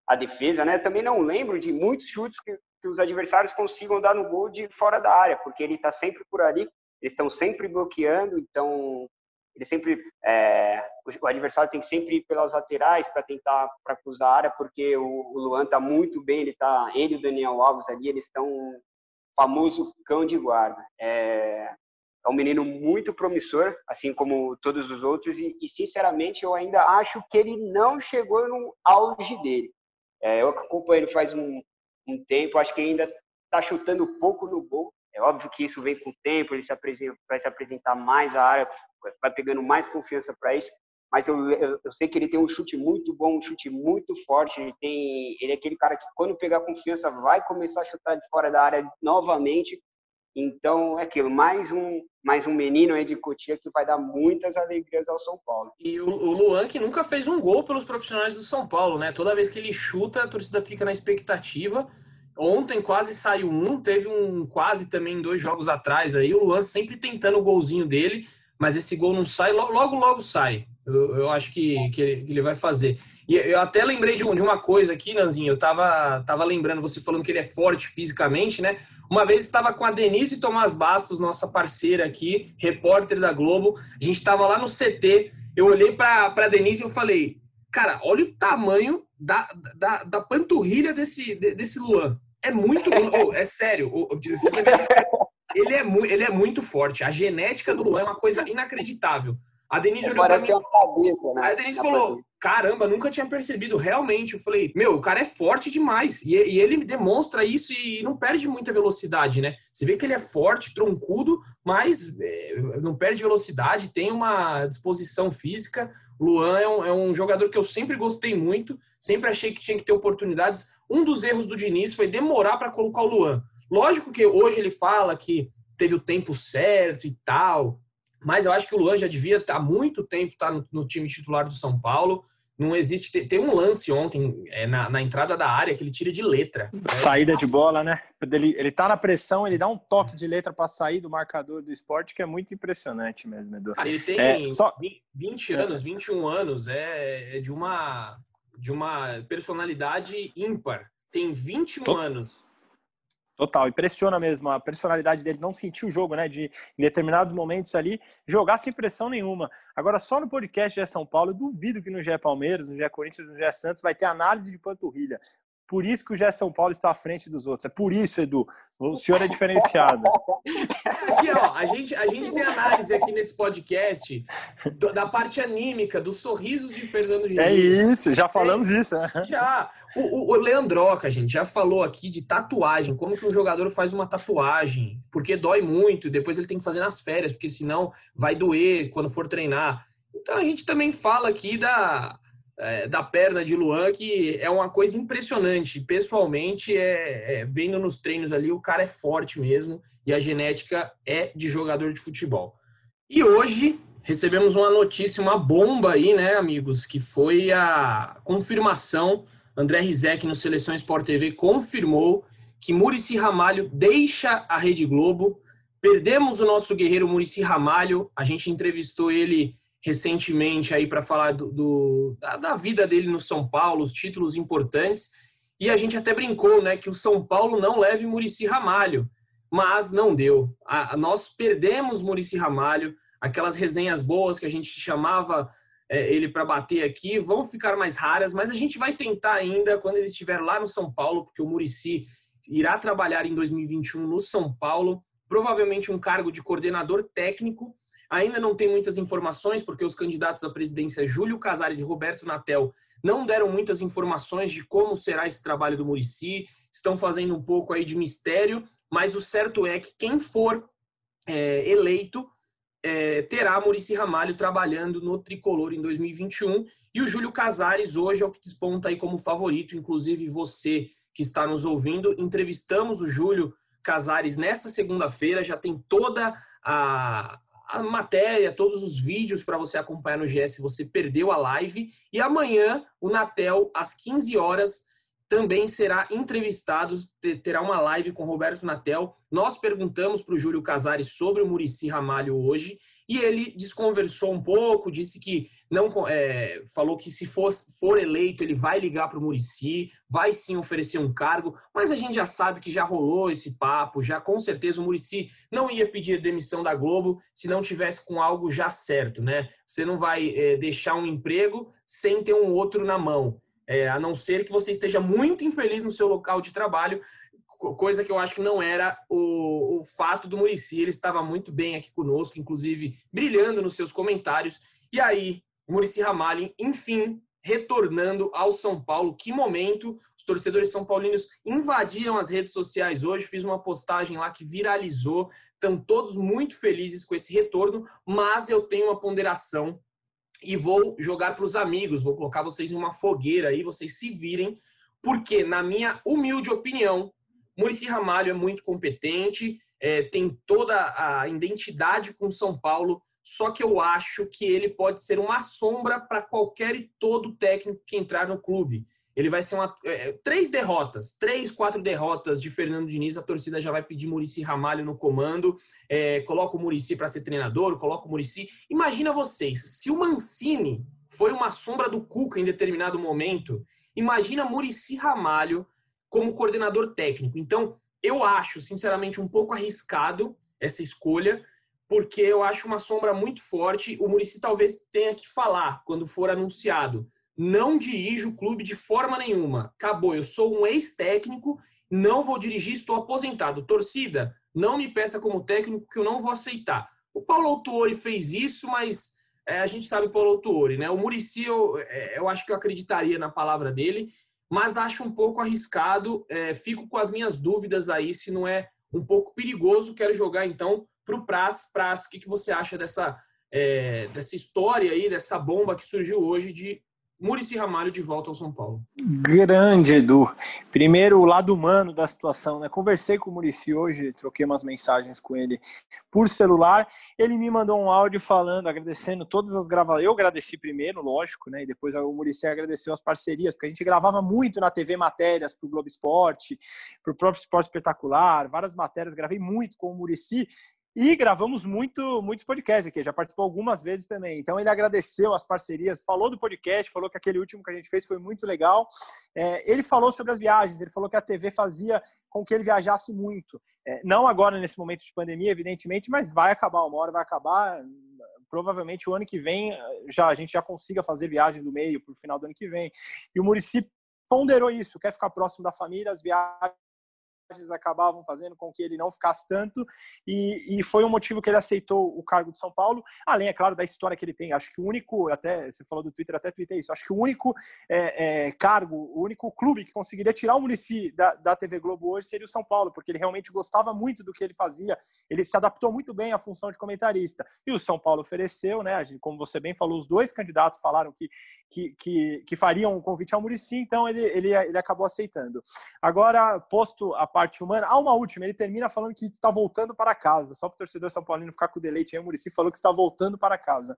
a defesa. Né? Também não lembro de muitos chutes que, que os adversários consigam dar no gol de fora da área, porque ele está sempre por ali, eles estão sempre bloqueando, então ele sempre é, o adversário tem que sempre ir pelas laterais para tentar para cruzar a área porque o, o Luan está muito bem ele tá ele e o Daniel Alves ali eles estão famoso cão de guarda. É, é um menino muito promissor assim como todos os outros e, e sinceramente eu ainda acho que ele não chegou no auge dele. É, eu acompanho ele faz um, um tempo acho que ainda está chutando pouco no gol é óbvio que isso vem com o tempo, ele se apresenta, vai se apresentar mais à área, vai pegando mais confiança para isso. Mas eu, eu, eu, sei que ele tem um chute muito bom, um chute muito forte. Ele tem, ele é aquele cara que quando pegar confiança vai começar a chutar de fora da área novamente. Então é aquilo, mais um, mais um menino aí de Cotia que vai dar muitas alegrias ao São Paulo. E o, o Luan que nunca fez um gol pelos profissionais do São Paulo, né? Toda vez que ele chuta, a torcida fica na expectativa. Ontem quase saiu um, teve um quase também dois jogos atrás aí. O Luan sempre tentando o golzinho dele, mas esse gol não sai, logo, logo sai. Eu, eu acho que, que ele, que, ele, vai fazer. E eu até lembrei de, de, uma coisa aqui, Nanzinho. Eu tava, tava lembrando, você falando que ele é forte fisicamente, né? Uma vez estava com a Denise Tomás Bastos, nossa parceira aqui, repórter da Globo. A gente estava lá no CT. Eu olhei para a Denise e eu falei: Cara, olha o tamanho da, da, da panturrilha desse, desse Luan. É muito. oh, é sério. Oh, ele, é ele é muito forte. A genética do Luan é uma coisa inacreditável. A Denise olhou Parece pra mim. Que é uma cabeça, né? Aí a Denise falou: caramba, nunca tinha percebido. Realmente, eu falei, meu, o cara é forte demais. E, e, ele demonstra isso e não perde muita velocidade, né? Você vê que ele é forte, troncudo, mas é, não perde velocidade, tem uma disposição física. O Luan é um, é um jogador que eu sempre gostei muito, sempre achei que tinha que ter oportunidades. Um dos erros do Diniz foi demorar para colocar o Luan. Lógico que hoje ele fala que teve o tempo certo e tal, mas eu acho que o Luan já devia há muito tempo estar no, no time titular do São Paulo. Não existe. Tem um lance ontem é, na, na, entrada da área que ele tira de letra. Né? Saída de bola, né? Ele, ele tá na pressão, ele dá um toque de letra para sair do marcador do esporte, que é muito impressionante mesmo, Edu. Ah, ele tem é, só... 20 anos, 21 anos, é, é de uma de uma personalidade ímpar. Tem 21 Tô... anos. Total, impressiona mesmo a personalidade dele, não sentir o jogo, né? De em determinados momentos ali jogar sem pressão nenhuma. Agora, só no podcast de São Paulo, eu duvido que no GE Palmeiras, no GE Corinthians, no GE Santos vai ter análise de panturrilha. Por isso que o Gé São Paulo está à frente dos outros. É por isso, Edu. O senhor é diferenciado. Aqui, ó, a gente, a gente tem análise aqui nesse podcast do, da parte anímica, dos sorrisos de Fernando Diniz. É isso, já falamos é, isso. Né? Já. O, o, o Leandroca, gente, já falou aqui de tatuagem. Como que um jogador faz uma tatuagem? Porque dói muito e depois ele tem que fazer nas férias, porque senão vai doer quando for treinar. Então a gente também fala aqui da é, da perna de Luan, que é uma coisa impressionante. Pessoalmente, é, é, vendo nos treinos ali, o cara é forte mesmo e a genética é de jogador de futebol. E hoje recebemos uma notícia, uma bomba aí, né, amigos, que foi a confirmação. André Rizek no Seleção Sport TV confirmou que Murici Ramalho deixa a Rede Globo. Perdemos o nosso guerreiro Murici Ramalho. A gente entrevistou ele recentemente aí para falar do, do da, da, vida dele no São Paulo, os títulos importantes. E a gente até brincou, né, que o São Paulo não leve Murici Ramalho, mas não deu. A, a, nós perdemos Murici Ramalho, aquelas resenhas boas que a gente chamava é, ele para bater aqui vão ficar mais raras, mas a gente vai tentar ainda quando ele estiver lá no São Paulo, porque o Murici irá trabalhar em 2021 no São Paulo, provavelmente um cargo de coordenador técnico Ainda não tem muitas informações, porque os candidatos à presidência Júlio Casares e Roberto Natel não deram muitas informações de como será esse trabalho do Murici, estão fazendo um pouco aí de mistério, mas o certo é que quem for é, eleito é, terá Murici Ramalho trabalhando no Tricolor em 2021 e o Júlio Casares hoje é o que desponta aí como favorito, inclusive você que está nos ouvindo, entrevistamos o Júlio Casares nessa segunda-feira, já tem toda a, a matéria, todos os vídeos para você acompanhar no GS, você perdeu a live. E amanhã, o Natel, às 15 horas, também será entrevistado, terá uma live com Roberto Natel. Nós perguntamos para o Júlio Casares sobre o Murici Ramalho hoje e ele desconversou um pouco, disse que não é, falou que se for, for eleito ele vai ligar para o Murici, vai sim oferecer um cargo, mas a gente já sabe que já rolou esse papo, já com certeza o Murici não ia pedir demissão da Globo se não tivesse com algo já certo, né? Você não vai é, deixar um emprego sem ter um outro na mão é, a não ser que você esteja muito infeliz no seu local de trabalho, coisa que eu acho que não era o, o fato do Murici. Ele estava muito bem aqui conosco, inclusive brilhando nos seus comentários. E aí, Murici Ramalho, enfim, retornando ao São Paulo. Que momento! Os torcedores são paulinos invadiram as redes sociais hoje. Fiz uma postagem lá que viralizou. Estão todos muito felizes com esse retorno, mas eu tenho uma ponderação e vou jogar para os amigos, vou colocar vocês em uma fogueira aí, vocês se virem, porque, na minha humilde opinião, Murici Ramalho é muito competente, é, tem toda a identidade com São Paulo, só que eu acho que ele pode ser uma sombra para qualquer e todo técnico que entrar no clube. Ele vai ser uma. É, três derrotas, três, quatro derrotas de Fernando Diniz, a torcida já vai pedir Murici Ramalho no comando. É, coloca o Murici para ser treinador, coloca o Murici. Imagina vocês, se o Mancini foi uma sombra do Cuca em determinado momento, imagina Murici Ramalho como coordenador técnico. Então, eu acho, sinceramente, um pouco arriscado essa escolha, porque eu acho uma sombra muito forte. O Murici talvez tenha que falar quando for anunciado não dirijo o clube de forma nenhuma. Acabou, eu sou um ex-técnico, não vou dirigir, estou aposentado. Torcida, não me peça como técnico que eu não vou aceitar. O Paulo Autuori fez isso, mas é, a gente sabe o Paulo Autuori, né? O Murici, eu, é, eu acho que eu acreditaria na palavra dele, mas acho um pouco arriscado. É, fico com as minhas dúvidas aí se não é um pouco perigoso. Quero jogar então para o Praz. Praz, o que, que você acha dessa, é, dessa história aí, dessa bomba que surgiu hoje de Murici Ramalho de volta ao São Paulo. Grande, Edu. Primeiro, o lado humano da situação, né? Conversei com o Murici hoje, troquei umas mensagens com ele por celular. Ele me mandou um áudio falando, agradecendo todas as gravações. Eu agradeci primeiro, lógico, né? E depois o Murici agradeceu as parcerias, porque a gente gravava muito na TV matérias para o Globo Esporte, para o próprio Esporte Espetacular, várias matérias, gravei muito com o Murici. E gravamos muito, muitos podcasts aqui, já participou algumas vezes também. Então ele agradeceu as parcerias, falou do podcast, falou que aquele último que a gente fez foi muito legal. É, ele falou sobre as viagens, ele falou que a TV fazia com que ele viajasse muito. É, não agora nesse momento de pandemia, evidentemente, mas vai acabar uma hora, vai acabar. Provavelmente o ano que vem já a gente já consiga fazer viagens do meio para o final do ano que vem. E o Murici ponderou isso, quer ficar próximo da família, as viagens acabavam fazendo com que ele não ficasse tanto e, e, foi um motivo que ele aceitou o cargo de São Paulo, além, é claro, da história que ele tem. Acho que o único, até você falou do Twitter, até tuitei isso, acho que o único é, é, cargo, o único clube que conseguiria tirar o Murici da, da TV Globo hoje seria o São Paulo, porque ele realmente gostava muito do que ele fazia, ele se adaptou muito bem à função de comentarista. E o São Paulo ofereceu, né, como você bem falou, os dois candidatos falaram que, que, que, que fariam um convite ao Murici, então ele, ele, ele acabou aceitando. Agora, posto a parte parte humana. Há uma última, ele termina falando que está voltando para casa. Só para o torcedor São Paulino ficar com o deleite aí, o Murici falou que está voltando para casa.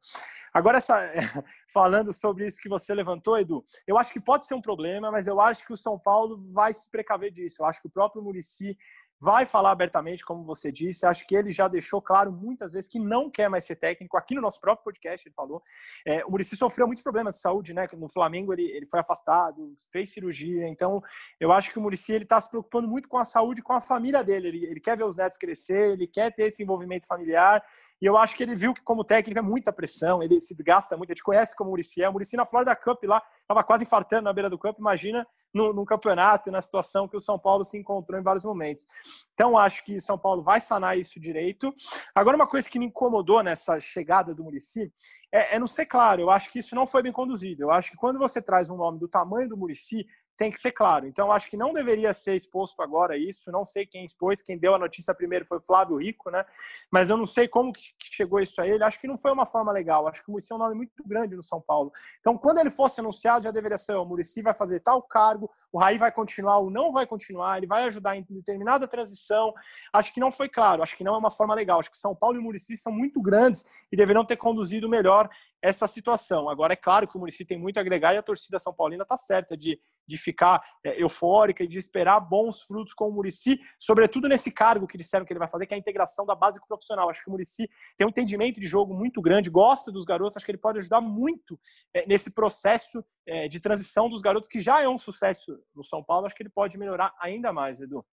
Agora, essa, falando sobre isso que você levantou, Edu, eu acho que pode ser um problema, mas eu acho que o São Paulo vai se precaver disso. Eu acho que o próprio Murici vai falar abertamente, como você disse. Acho que ele já deixou claro muitas vezes que não quer mais ser técnico. Aqui no nosso próprio podcast ele falou. É, o Murici sofreu muitos problemas de saúde, né? No Flamengo ele, ele foi afastado, fez cirurgia. Então eu acho que o Murici ele está se preocupando muito com a saúde, com a família dele. Ele, ele quer ver os netos crescer, ele quer ter esse envolvimento familiar. E eu acho que ele viu que, como técnico, é muita pressão, ele se desgasta muito. A gente conhece como o Murici é. O Murici na Florida Cup lá, estava quase infartando na beira do campo. Imagina no, no, campeonato e na situação que o São Paulo se encontrou em vários momentos. Então, acho que São Paulo vai sanar isso direito. Agora, uma coisa que me incomodou nessa chegada do Murici é, é não ser claro. Eu acho que isso não foi bem conduzido. Eu acho que quando você traz um nome do tamanho do Murici, tem que ser claro. Então, acho que não deveria ser exposto agora isso. Não sei quem expôs, quem deu a notícia primeiro foi Flávio Rico, né? Mas eu não sei como que chegou isso a ele. Acho que não foi uma forma legal. Acho que o Murici é um nome muito grande no São Paulo. Então, quando ele fosse anunciado, já deveria ser: o Murici vai fazer tal cargo, o Raí vai continuar ou não vai continuar, ele vai ajudar em determinada transição. Acho que não foi claro. Acho que não é uma forma legal. Acho que São Paulo e o Murici são muito grandes e deveriam ter conduzido melhor essa situação. Agora, é claro que o Murici tem muito a agregar e a torcida São Paulina está certa de de ficar é, eufórica e de esperar bons frutos com o Murici, sobretudo nesse cargo que disseram que ele vai fazer, que é a integração da base profissional. Acho que o Murici tem um entendimento de jogo muito grande, gosta dos garotos, acho que ele pode ajudar muito é, nesse processo é, de transição dos garotos, que já é um sucesso no São Paulo, acho que ele pode melhorar ainda mais, Edu.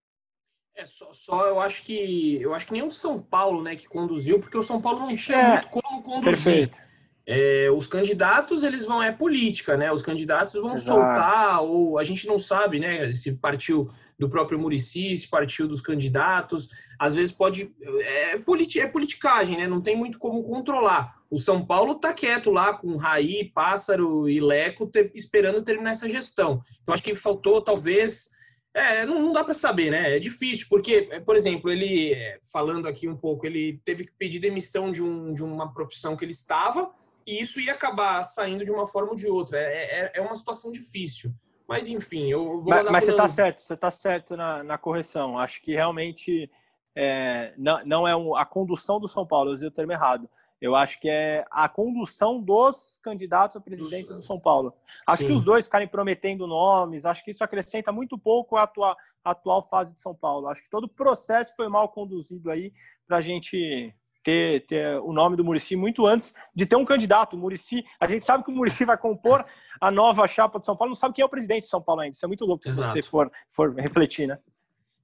É, só, só, eu acho que eu acho que nem o São Paulo, né, que conduziu, porque o São Paulo não tinha é, muito como conduzir. Perfeito. É, os candidatos eles vão é política, né? Os candidatos vão Exato. soltar ou a gente não sabe, né? Se partiu do próprio Murici, se partiu dos candidatos, às vezes pode é, politi é politicagem, né? Não tem muito como controlar. O São Paulo tá quieto lá com Raí, Pássaro e Leco esperando terminar essa gestão. Então acho que faltou talvez é, não, não dá para saber, né? É difícil, porque, por exemplo, ele, falando aqui um pouco, ele teve que pedir demissão de, um, de uma profissão que ele estava, e isso ia acabar saindo de uma forma ou de outra. É, é, é uma situação difícil. Mas, enfim, eu vou. Mas, mas você está certo, você está certo na, na correção. Acho que realmente é, não, não é um, a condução do São Paulo, eu usei o termo errado. Eu acho que é a condução dos candidatos à presidência do São Paulo. Acho Sim. que os dois ficarem prometendo nomes, acho que isso acrescenta muito pouco à atual, à atual fase de São Paulo. Acho que todo o processo foi mal conduzido aí para a gente ter, ter o nome do Murici muito antes de ter um candidato. O Murici, a gente sabe que o Murici vai compor a nova chapa de São Paulo, não sabe quem é o presidente de São Paulo ainda. Isso é muito louco Exato. se você for, for refletir, né?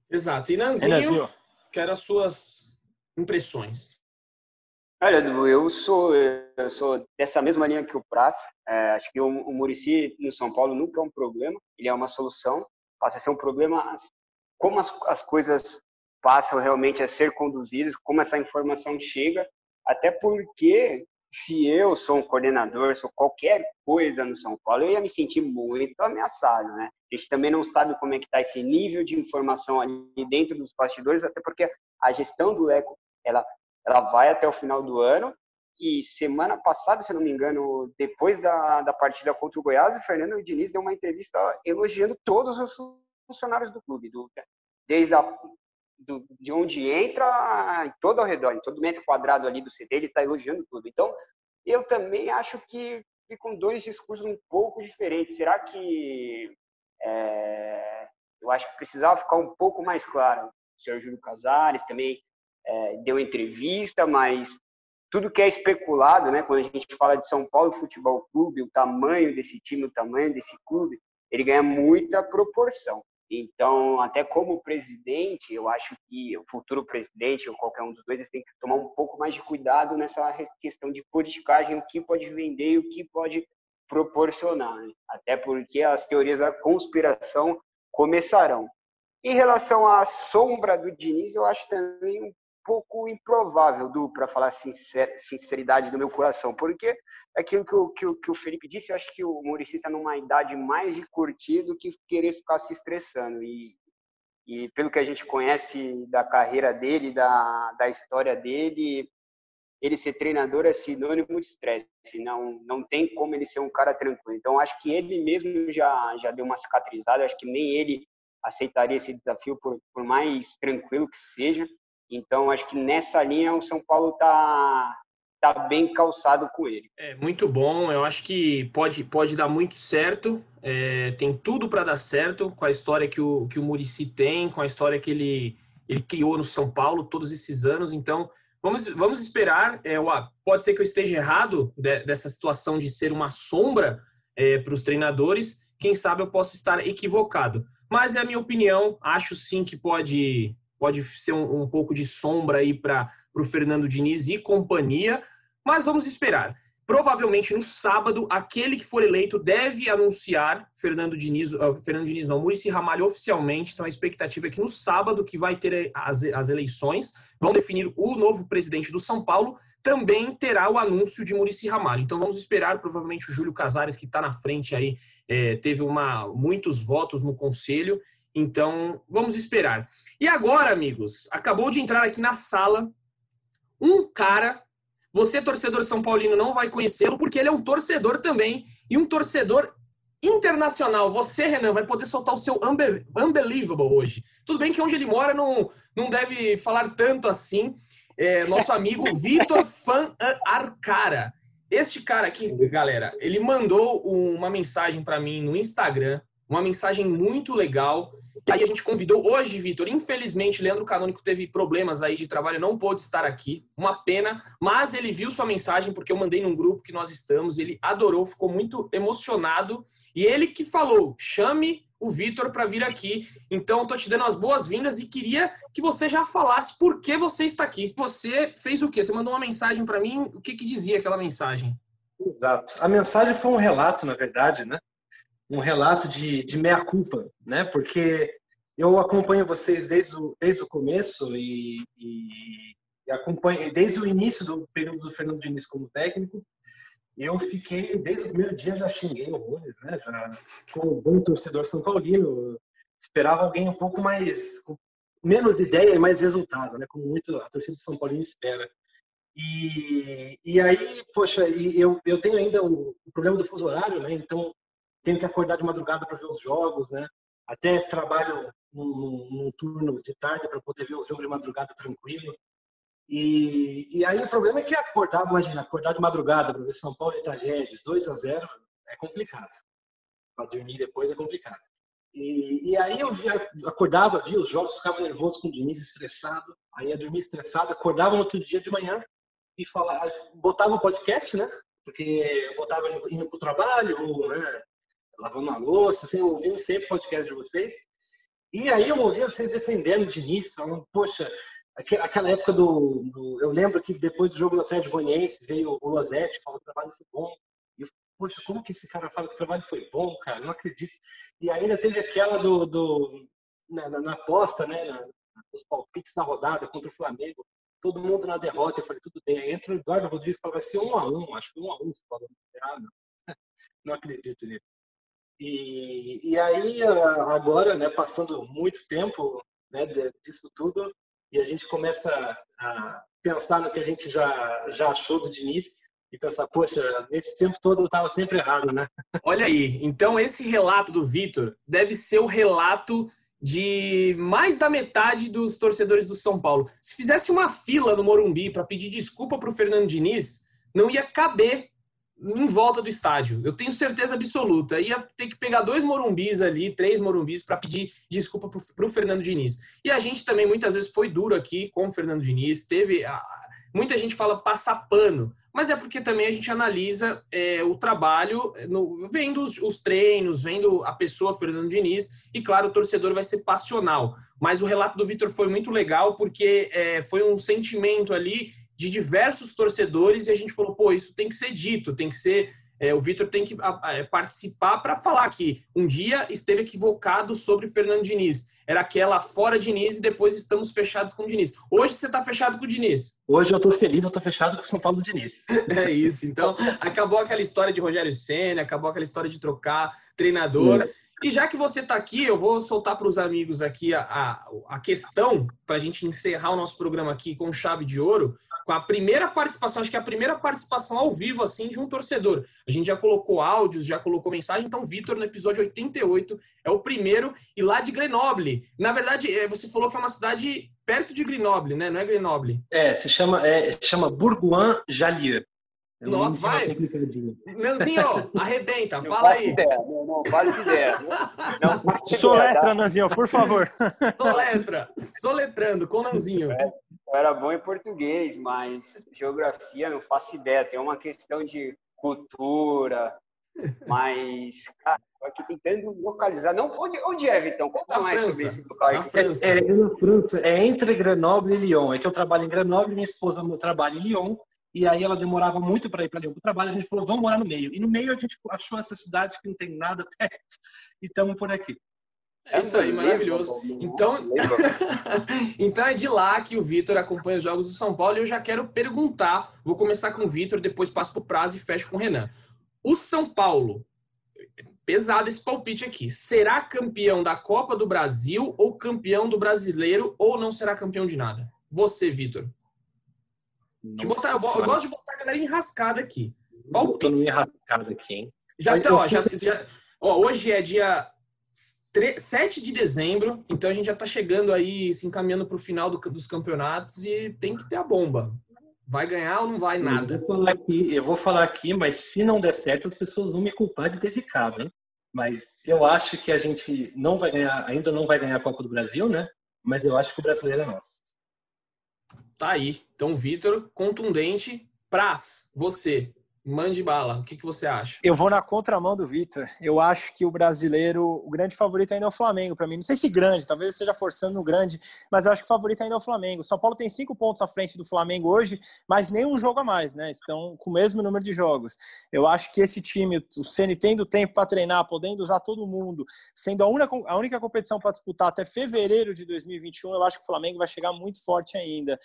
Exato. E Nanzinho, é, Nanzinho. quero as suas impressões. Olha, eu sou, eu sou dessa mesma linha que o Praz. É, acho que o, o Murici no São Paulo nunca é um problema, ele é uma solução. Passa a ser um problema como as, as coisas passam realmente a ser conduzidas, como essa informação chega, até porque se eu sou um coordenador, sou qualquer coisa no São Paulo, eu ia me sentir muito ameaçado, né? A gente também não sabe como é que está esse nível de informação ali dentro dos bastidores, até porque a gestão do Eco, ela, ela vai até o final do ano, e semana passada, se não me engano, depois da, da partida contra o Goiás, o Fernando Diniz deu uma entrevista elogiando todos os funcionários do clube, do, desde a do, de onde entra, em todo ao redor, em todo metro quadrado ali do CD, ele está elogiando tudo. Então, eu também acho que ficam dois discursos um pouco diferentes. Será que é, eu acho que precisava ficar um pouco mais claro? O senhor Júlio Casares também é, deu entrevista, mas tudo que é especulado, né? Quando a gente fala de São Paulo Futebol Clube, o tamanho desse time, o tamanho desse clube, ele ganha muita proporção. Então, até como presidente, eu acho que o futuro presidente, ou qualquer um dos dois, eles têm que tomar um pouco mais de cuidado nessa questão de politicagem, o que pode vender e o que pode proporcionar. Né? Até porque as teorias da conspiração começarão. Em relação à sombra do Diniz, eu acho também um pouco improvável, Du, para falar sincer, sinceridade do meu coração, porque aquilo que o, que, o, que o Felipe disse, eu acho que o Murici está numa idade mais de curtir do que querer ficar se estressando. E, e pelo que a gente conhece da carreira dele, da, da história dele, ele ser treinador é sinônimo de estresse. Não, não tem como ele ser um cara tranquilo. Então, acho que ele mesmo já, já deu uma cicatrizada. Acho que nem ele aceitaria esse desafio, por, por mais tranquilo que seja. Então, acho que nessa linha o São Paulo está tá bem calçado com ele. É muito bom, eu acho que pode, pode dar muito certo, é, tem tudo para dar certo com a história que o, que o Murici tem, com a história que ele, ele criou no São Paulo todos esses anos. Então, vamos, vamos esperar. É, pode ser que eu esteja errado de, dessa situação de ser uma sombra é, para os treinadores, quem sabe eu posso estar equivocado. Mas é a minha opinião, acho sim que pode pode ser um, um pouco de sombra aí para o Fernando Diniz e companhia, mas vamos esperar. Provavelmente no sábado, aquele que for eleito deve anunciar Fernando Diniz, uh, Fernando Diniz não, Murici Ramalho oficialmente. Então a expectativa é que no sábado, que vai ter as, as eleições, vão definir o novo presidente do São Paulo, também terá o anúncio de Murici Ramalho. Então vamos esperar, provavelmente o Júlio Casares, que está na frente aí, é, teve uma, muitos votos no conselho então, vamos esperar. E agora, amigos, acabou de entrar aqui na sala um cara. Você, torcedor São Paulino, não vai conhecê-lo, porque ele é um torcedor também e um torcedor internacional. Você, Renan, vai poder soltar o seu Unbelievable hoje. Tudo bem que onde ele mora não, não deve falar tanto assim. É, nosso amigo Vitor Fan Arcara. Este cara aqui, galera, ele mandou uma mensagem para mim no Instagram uma mensagem muito legal. E aí a gente convidou hoje, Vitor. Infelizmente, Leandro Canônico teve problemas aí de trabalho, não pôde estar aqui. Uma pena, mas ele viu sua mensagem porque eu mandei num grupo que nós estamos. Ele adorou, ficou muito emocionado. E ele que falou: chame o Vitor para vir aqui. Então, estou te dando as boas-vindas e queria que você já falasse por que você está aqui. Você fez o quê? Você mandou uma mensagem para mim. O que, que dizia aquela mensagem? Exato. A mensagem foi um relato, na verdade, né? Um relato de, de meia-culpa, né? Porque eu acompanho vocês desde o, desde o começo e, e, e acompanho desde o início do período do Fernando Diniz como técnico eu fiquei, desde o primeiro dia, já xinguei horrores, né? Já, como bom torcedor São Paulino, esperava alguém um pouco mais, com menos ideia e mais resultado, né? Como muito a torcida do São Paulino espera. E, e aí, poxa, eu, eu tenho ainda o, o problema do fuso horário, né? Então, tenho que acordar de madrugada para ver os jogos, né? Até trabalho num, num turno de tarde para poder ver os jogos de madrugada tranquilo. E, e aí o problema é que acordar, imagina, acordar de madrugada para ver São Paulo e Tragédias 2 a 0 é complicado. Para dormir depois é complicado. E, e, aí eu via, acordava, via os jogos, ficava nervoso com o Diniz, estressado. Aí ia dormir estressado, acordava no outro dia de manhã e falava, botava o podcast, né? Porque eu botava indo para o trabalho, ou, né, lavando a louça, assim, ouvindo sempre o podcast de vocês. E aí eu ouvia vocês defendendo o Diniz, falando, poxa, Aquela época do, do, Eu lembro que depois do jogo do Atlético Goianiense veio o Losetti, falou que o trabalho foi bom. E eu, poxa, como que esse cara fala que o trabalho foi bom, cara? Não acredito. E ainda teve aquela do. do na, na, na aposta, né? Os palpites na rodada contra o Flamengo. Todo mundo na derrota. Eu falei, tudo bem. Aí entra o Eduardo Rodrigues e fala, vai ser um a um. Acho que um a um. Você fala, ah, não. não acredito nisso. E, e aí, agora, né, passando muito tempo né, disso tudo, e a gente começa a pensar no que a gente já, já achou do Diniz e pensar, poxa, nesse tempo todo eu estava sempre errado, né? Olha aí, então esse relato do Vitor deve ser o relato de mais da metade dos torcedores do São Paulo. Se fizesse uma fila no Morumbi para pedir desculpa para o Fernando Diniz, não ia caber em volta do estádio. Eu tenho certeza absoluta. Ia ter que pegar dois morumbis ali, três morumbis, para pedir desculpa para o Fernando Diniz. E a gente também muitas vezes foi duro aqui com o Fernando Diniz. Teve. A, muita gente fala passar pano, mas é porque também a gente analisa é, o trabalho, no, vendo os, os, treinos, vendo a pessoa Fernando Diniz, e claro, o torcedor vai ser passional. Mas o relato do Vitor foi muito legal porque é, foi um sentimento ali de diversos torcedores e a gente falou, pô, isso tem que ser dito, tem que ser. É, o Vitor tem que a, a, participar para falar que um dia esteve equivocado sobre Fernando Diniz. Era aquela fora Diniz e depois estamos fechados com o Diniz. Hoje você está fechado com o Diniz. Hoje eu estou feliz, eu estou fechado com o São Paulo Diniz. é isso. Então, acabou aquela história de Rogério Senna, acabou aquela história de trocar treinador. É. E já que você está aqui, eu vou soltar para os amigos aqui a, a, a questão, para a gente encerrar o nosso programa aqui com chave de ouro com a primeira participação, acho que é a primeira participação ao vivo, assim, de um torcedor. A gente já colocou áudios, já colocou mensagem, então Vitor, no episódio 88, é o primeiro, e lá de Grenoble. Na verdade, é, você falou que é uma cidade perto de Grenoble, né? Não é Grenoble? É, se chama, é, chama Bourgoin-Jallieu. É Nossa, vai! Nanzinho, arrebenta, não fala aí. Ideia, não, não faço ideia. Não, não Soletra, tá? Nanzinho, por favor. Soletra, soletrando com Nanzinho. É, eu era bom em português, mas geografia não faço ideia. Tem uma questão de cultura, mas, cara, tô aqui tentando localizar. Não, onde, onde é, Vitão? Conta na mais França. sobre esse local. Na França. É, é, na França. É entre Grenoble e Lyon. É que eu trabalho em Grenoble, minha esposa trabalha em Lyon e aí ela demorava muito para ir para o trabalho, a gente falou, vamos morar no meio. E no meio a gente achou essa cidade que não tem nada perto e estamos por aqui. É isso aí, maravilhoso. Então, então é de lá que o Vitor acompanha os jogos do São Paulo e eu já quero perguntar, vou começar com o Vitor, depois passo para o prazo e fecho com o Renan. O São Paulo, pesado esse palpite aqui, será campeão da Copa do Brasil ou campeão do Brasileiro ou não será campeão de nada? Você, Vitor. Botar, eu, eu, gosto de botar a galera enrascada aqui. Tô enrascada aqui, hein? Já tá, ó, já, já, ó, hoje é dia 3, 7 de dezembro, então a gente já tá chegando aí, se encaminhando para o final do, dos campeonatos e tem que ter a bomba. Vai ganhar ou não vai nada? Eu vou, falar aqui, eu vou falar aqui, mas se não der certo, as pessoas vão me culpar de ter ficado, hein? Mas eu acho que a gente não vai ganhar, ainda não vai ganhar a Copa do Brasil, né? Mas eu acho que o brasileiro é nosso. Tá aí. Então, Vitor, contundente. Praz, você. Mande bala. O que, que você acha? Eu vou na contramão do Vitor. Eu acho que o brasileiro, o grande favorito ainda é o Flamengo para mim. Não sei se grande, talvez seja forçando no grande, mas eu acho que o favorito ainda é o Flamengo. São Paulo tem cinco pontos à frente do Flamengo hoje, mas nenhum jogo a mais, né? Estão com o mesmo número de jogos. Eu acho que esse time, o Ceni tendo tempo para treinar, podendo usar todo mundo, sendo a única, a única competição para disputar até fevereiro de 2021, eu acho que o Flamengo vai chegar muito forte ainda.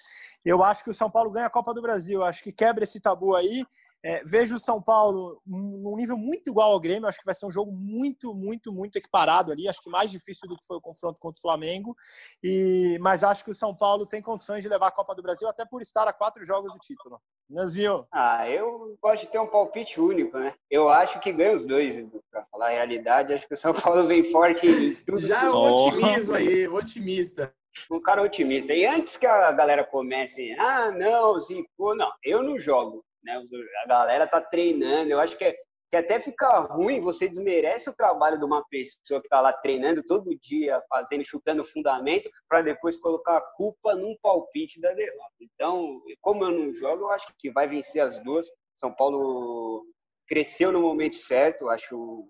Eu acho que o São Paulo ganha a Copa do Brasil. Eu acho que quebra esse tabu aí é, vejo o São Paulo num nível muito igual ao Grêmio. Acho que vai ser um jogo muito, muito, muito equiparado ali. Acho que mais difícil do que foi o confronto contra o Flamengo. E, mas acho que o São Paulo tem condições de levar a Copa do Brasil, até por estar a quatro jogos do título. Nanzinho? Ah, eu gosto de ter um palpite único, né? Eu acho que ganha os dois, para falar a realidade. Acho que o São Paulo vem forte em tudo. Já o oh. otimismo aí, otimista um cara otimista. E antes que a galera comece, ah, não, Zico, não, eu não jogo. Né? A galera tá treinando. Eu acho que, é, que até fica ruim, você desmerece o trabalho de uma pessoa que tá lá treinando todo dia, fazendo, chutando fundamento, para depois colocar a culpa num palpite da derrota. Então, como eu não jogo, eu acho que vai vencer as duas. São Paulo cresceu no momento certo, acho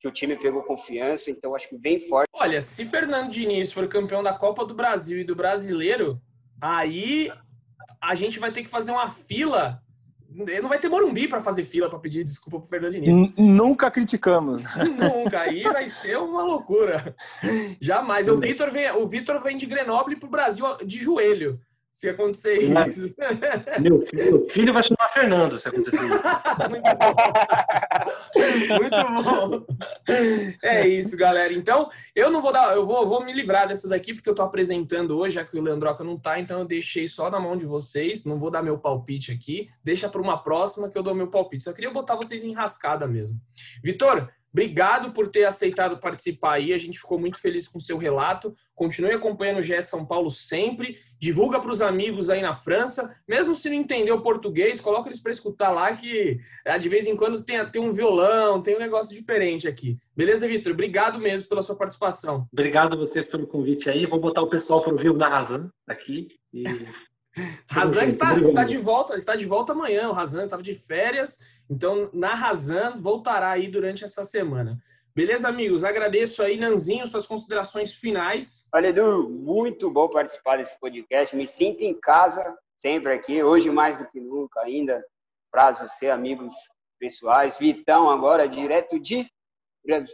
que o time pegou confiança, então acho que vem forte. Olha, se Fernando Diniz for campeão da Copa do Brasil e do Brasileiro, aí a gente vai ter que fazer uma fila não vai ter Morumbi para fazer fila para pedir desculpa pro Fernando Diniz. Nunca criticamos. Nunca. Aí vai ser uma loucura. Jamais. O Vitor vem, o Vitor vem de Grenoble pro Brasil de joelho se acontecer isso. Meu filho, meu filho vai chamar Fernando se acontecer isso. Muito bom. Muito bom. É isso, galera. Então, eu não vou dar, eu vou, vou me livrar dessa daqui, porque eu tô apresentando hoje, já que o Leandroca não tá, então eu deixei só na mão de vocês. Não vou dar meu palpite aqui. Deixa para uma próxima que eu dou meu palpite. Só queria botar vocês em rascada mesmo. Vitor, Obrigado por ter aceitado participar aí. A gente ficou muito feliz com o seu relato. Continue acompanhando o GE São Paulo sempre. Divulga para os amigos aí na França. Mesmo se não entender o português, coloca eles para escutar lá que é, de vez em quando tem, tem um violão, tem um negócio diferente aqui. Beleza, Vitor? Obrigado mesmo pela sua participação. Obrigado a vocês pelo convite aí. Vou botar o pessoal para ouvir o Narrazan aqui. E... Razan está, está de volta, está de volta amanhã. O Razan estava de férias, então na Razan voltará aí durante essa semana. Beleza, amigos? Agradeço aí, Nanzinho, suas considerações finais. Olha, Edu, muito bom participar desse podcast. Me sinto em casa, sempre aqui, hoje mais do que nunca ainda. Prazo ser amigos pessoais. Vitão agora, direto de.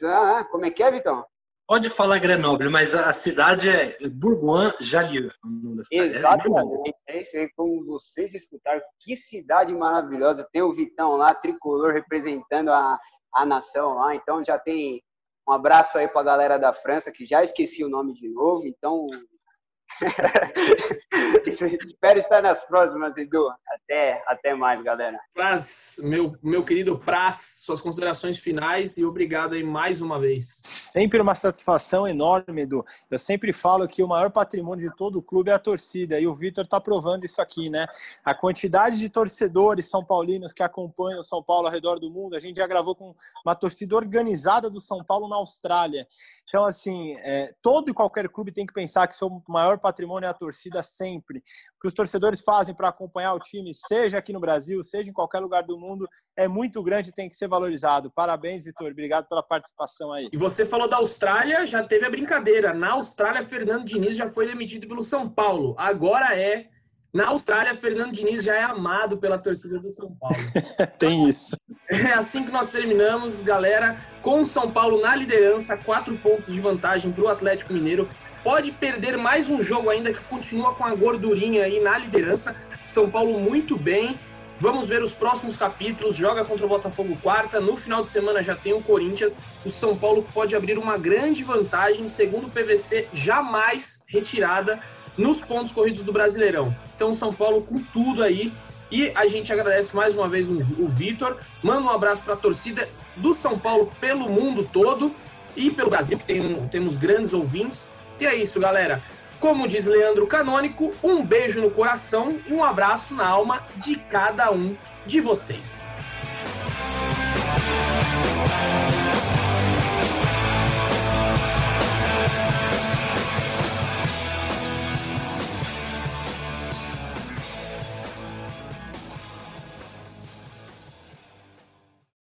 Ah, como é que é, Vitão? Pode falar Grenoble, mas a cidade é Bourgoin-Jallieu. É Exatamente. É isso aí, como vocês escutaram. Que cidade maravilhosa. Tem o Vitão lá, tricolor, representando a, a nação lá. Então já tem um abraço aí para a galera da França, que já esqueci o nome de novo. Então Espero estar nas próximas, Edu. Até, até mais, galera. Praz, meu, meu querido Praz, suas considerações finais e obrigado aí mais uma vez. Sempre uma satisfação enorme, Edu. Eu sempre falo que o maior patrimônio de todo o clube é a torcida e o Vitor está provando isso aqui, né? A quantidade de torcedores são paulinos que acompanham o São Paulo ao redor do mundo. A gente já gravou com uma torcida organizada do São Paulo na Austrália. Então, assim, é, todo e qualquer clube tem que pensar que seu maior patrimônio é a torcida sempre. O que os torcedores fazem para acompanhar o time, seja aqui no Brasil, seja em qualquer lugar do mundo, é muito grande e tem que ser valorizado. Parabéns, Vitor. Obrigado pela participação aí. E você falou da Austrália, já teve a brincadeira. Na Austrália, Fernando Diniz já foi demitido pelo São Paulo. Agora é na Austrália, Fernando Diniz já é amado pela torcida do São Paulo. Tem isso. É assim que nós terminamos, galera, com o São Paulo na liderança, quatro pontos de vantagem para o Atlético Mineiro. Pode perder mais um jogo ainda que continua com a gordurinha aí na liderança. São Paulo muito bem. Vamos ver os próximos capítulos. Joga contra o Botafogo quarta. No final de semana já tem o Corinthians. O São Paulo pode abrir uma grande vantagem, segundo o PVC, jamais retirada nos pontos corridos do Brasileirão. Então, São Paulo com tudo aí. E a gente agradece mais uma vez o, Vitor. Manda um abraço para a torcida do São Paulo pelo mundo todo e pelo Brasil, que tem, temos grandes ouvintes. E é isso, galera. Como diz Leandro Canônico, um beijo no coração e um abraço na alma de cada um de vocês.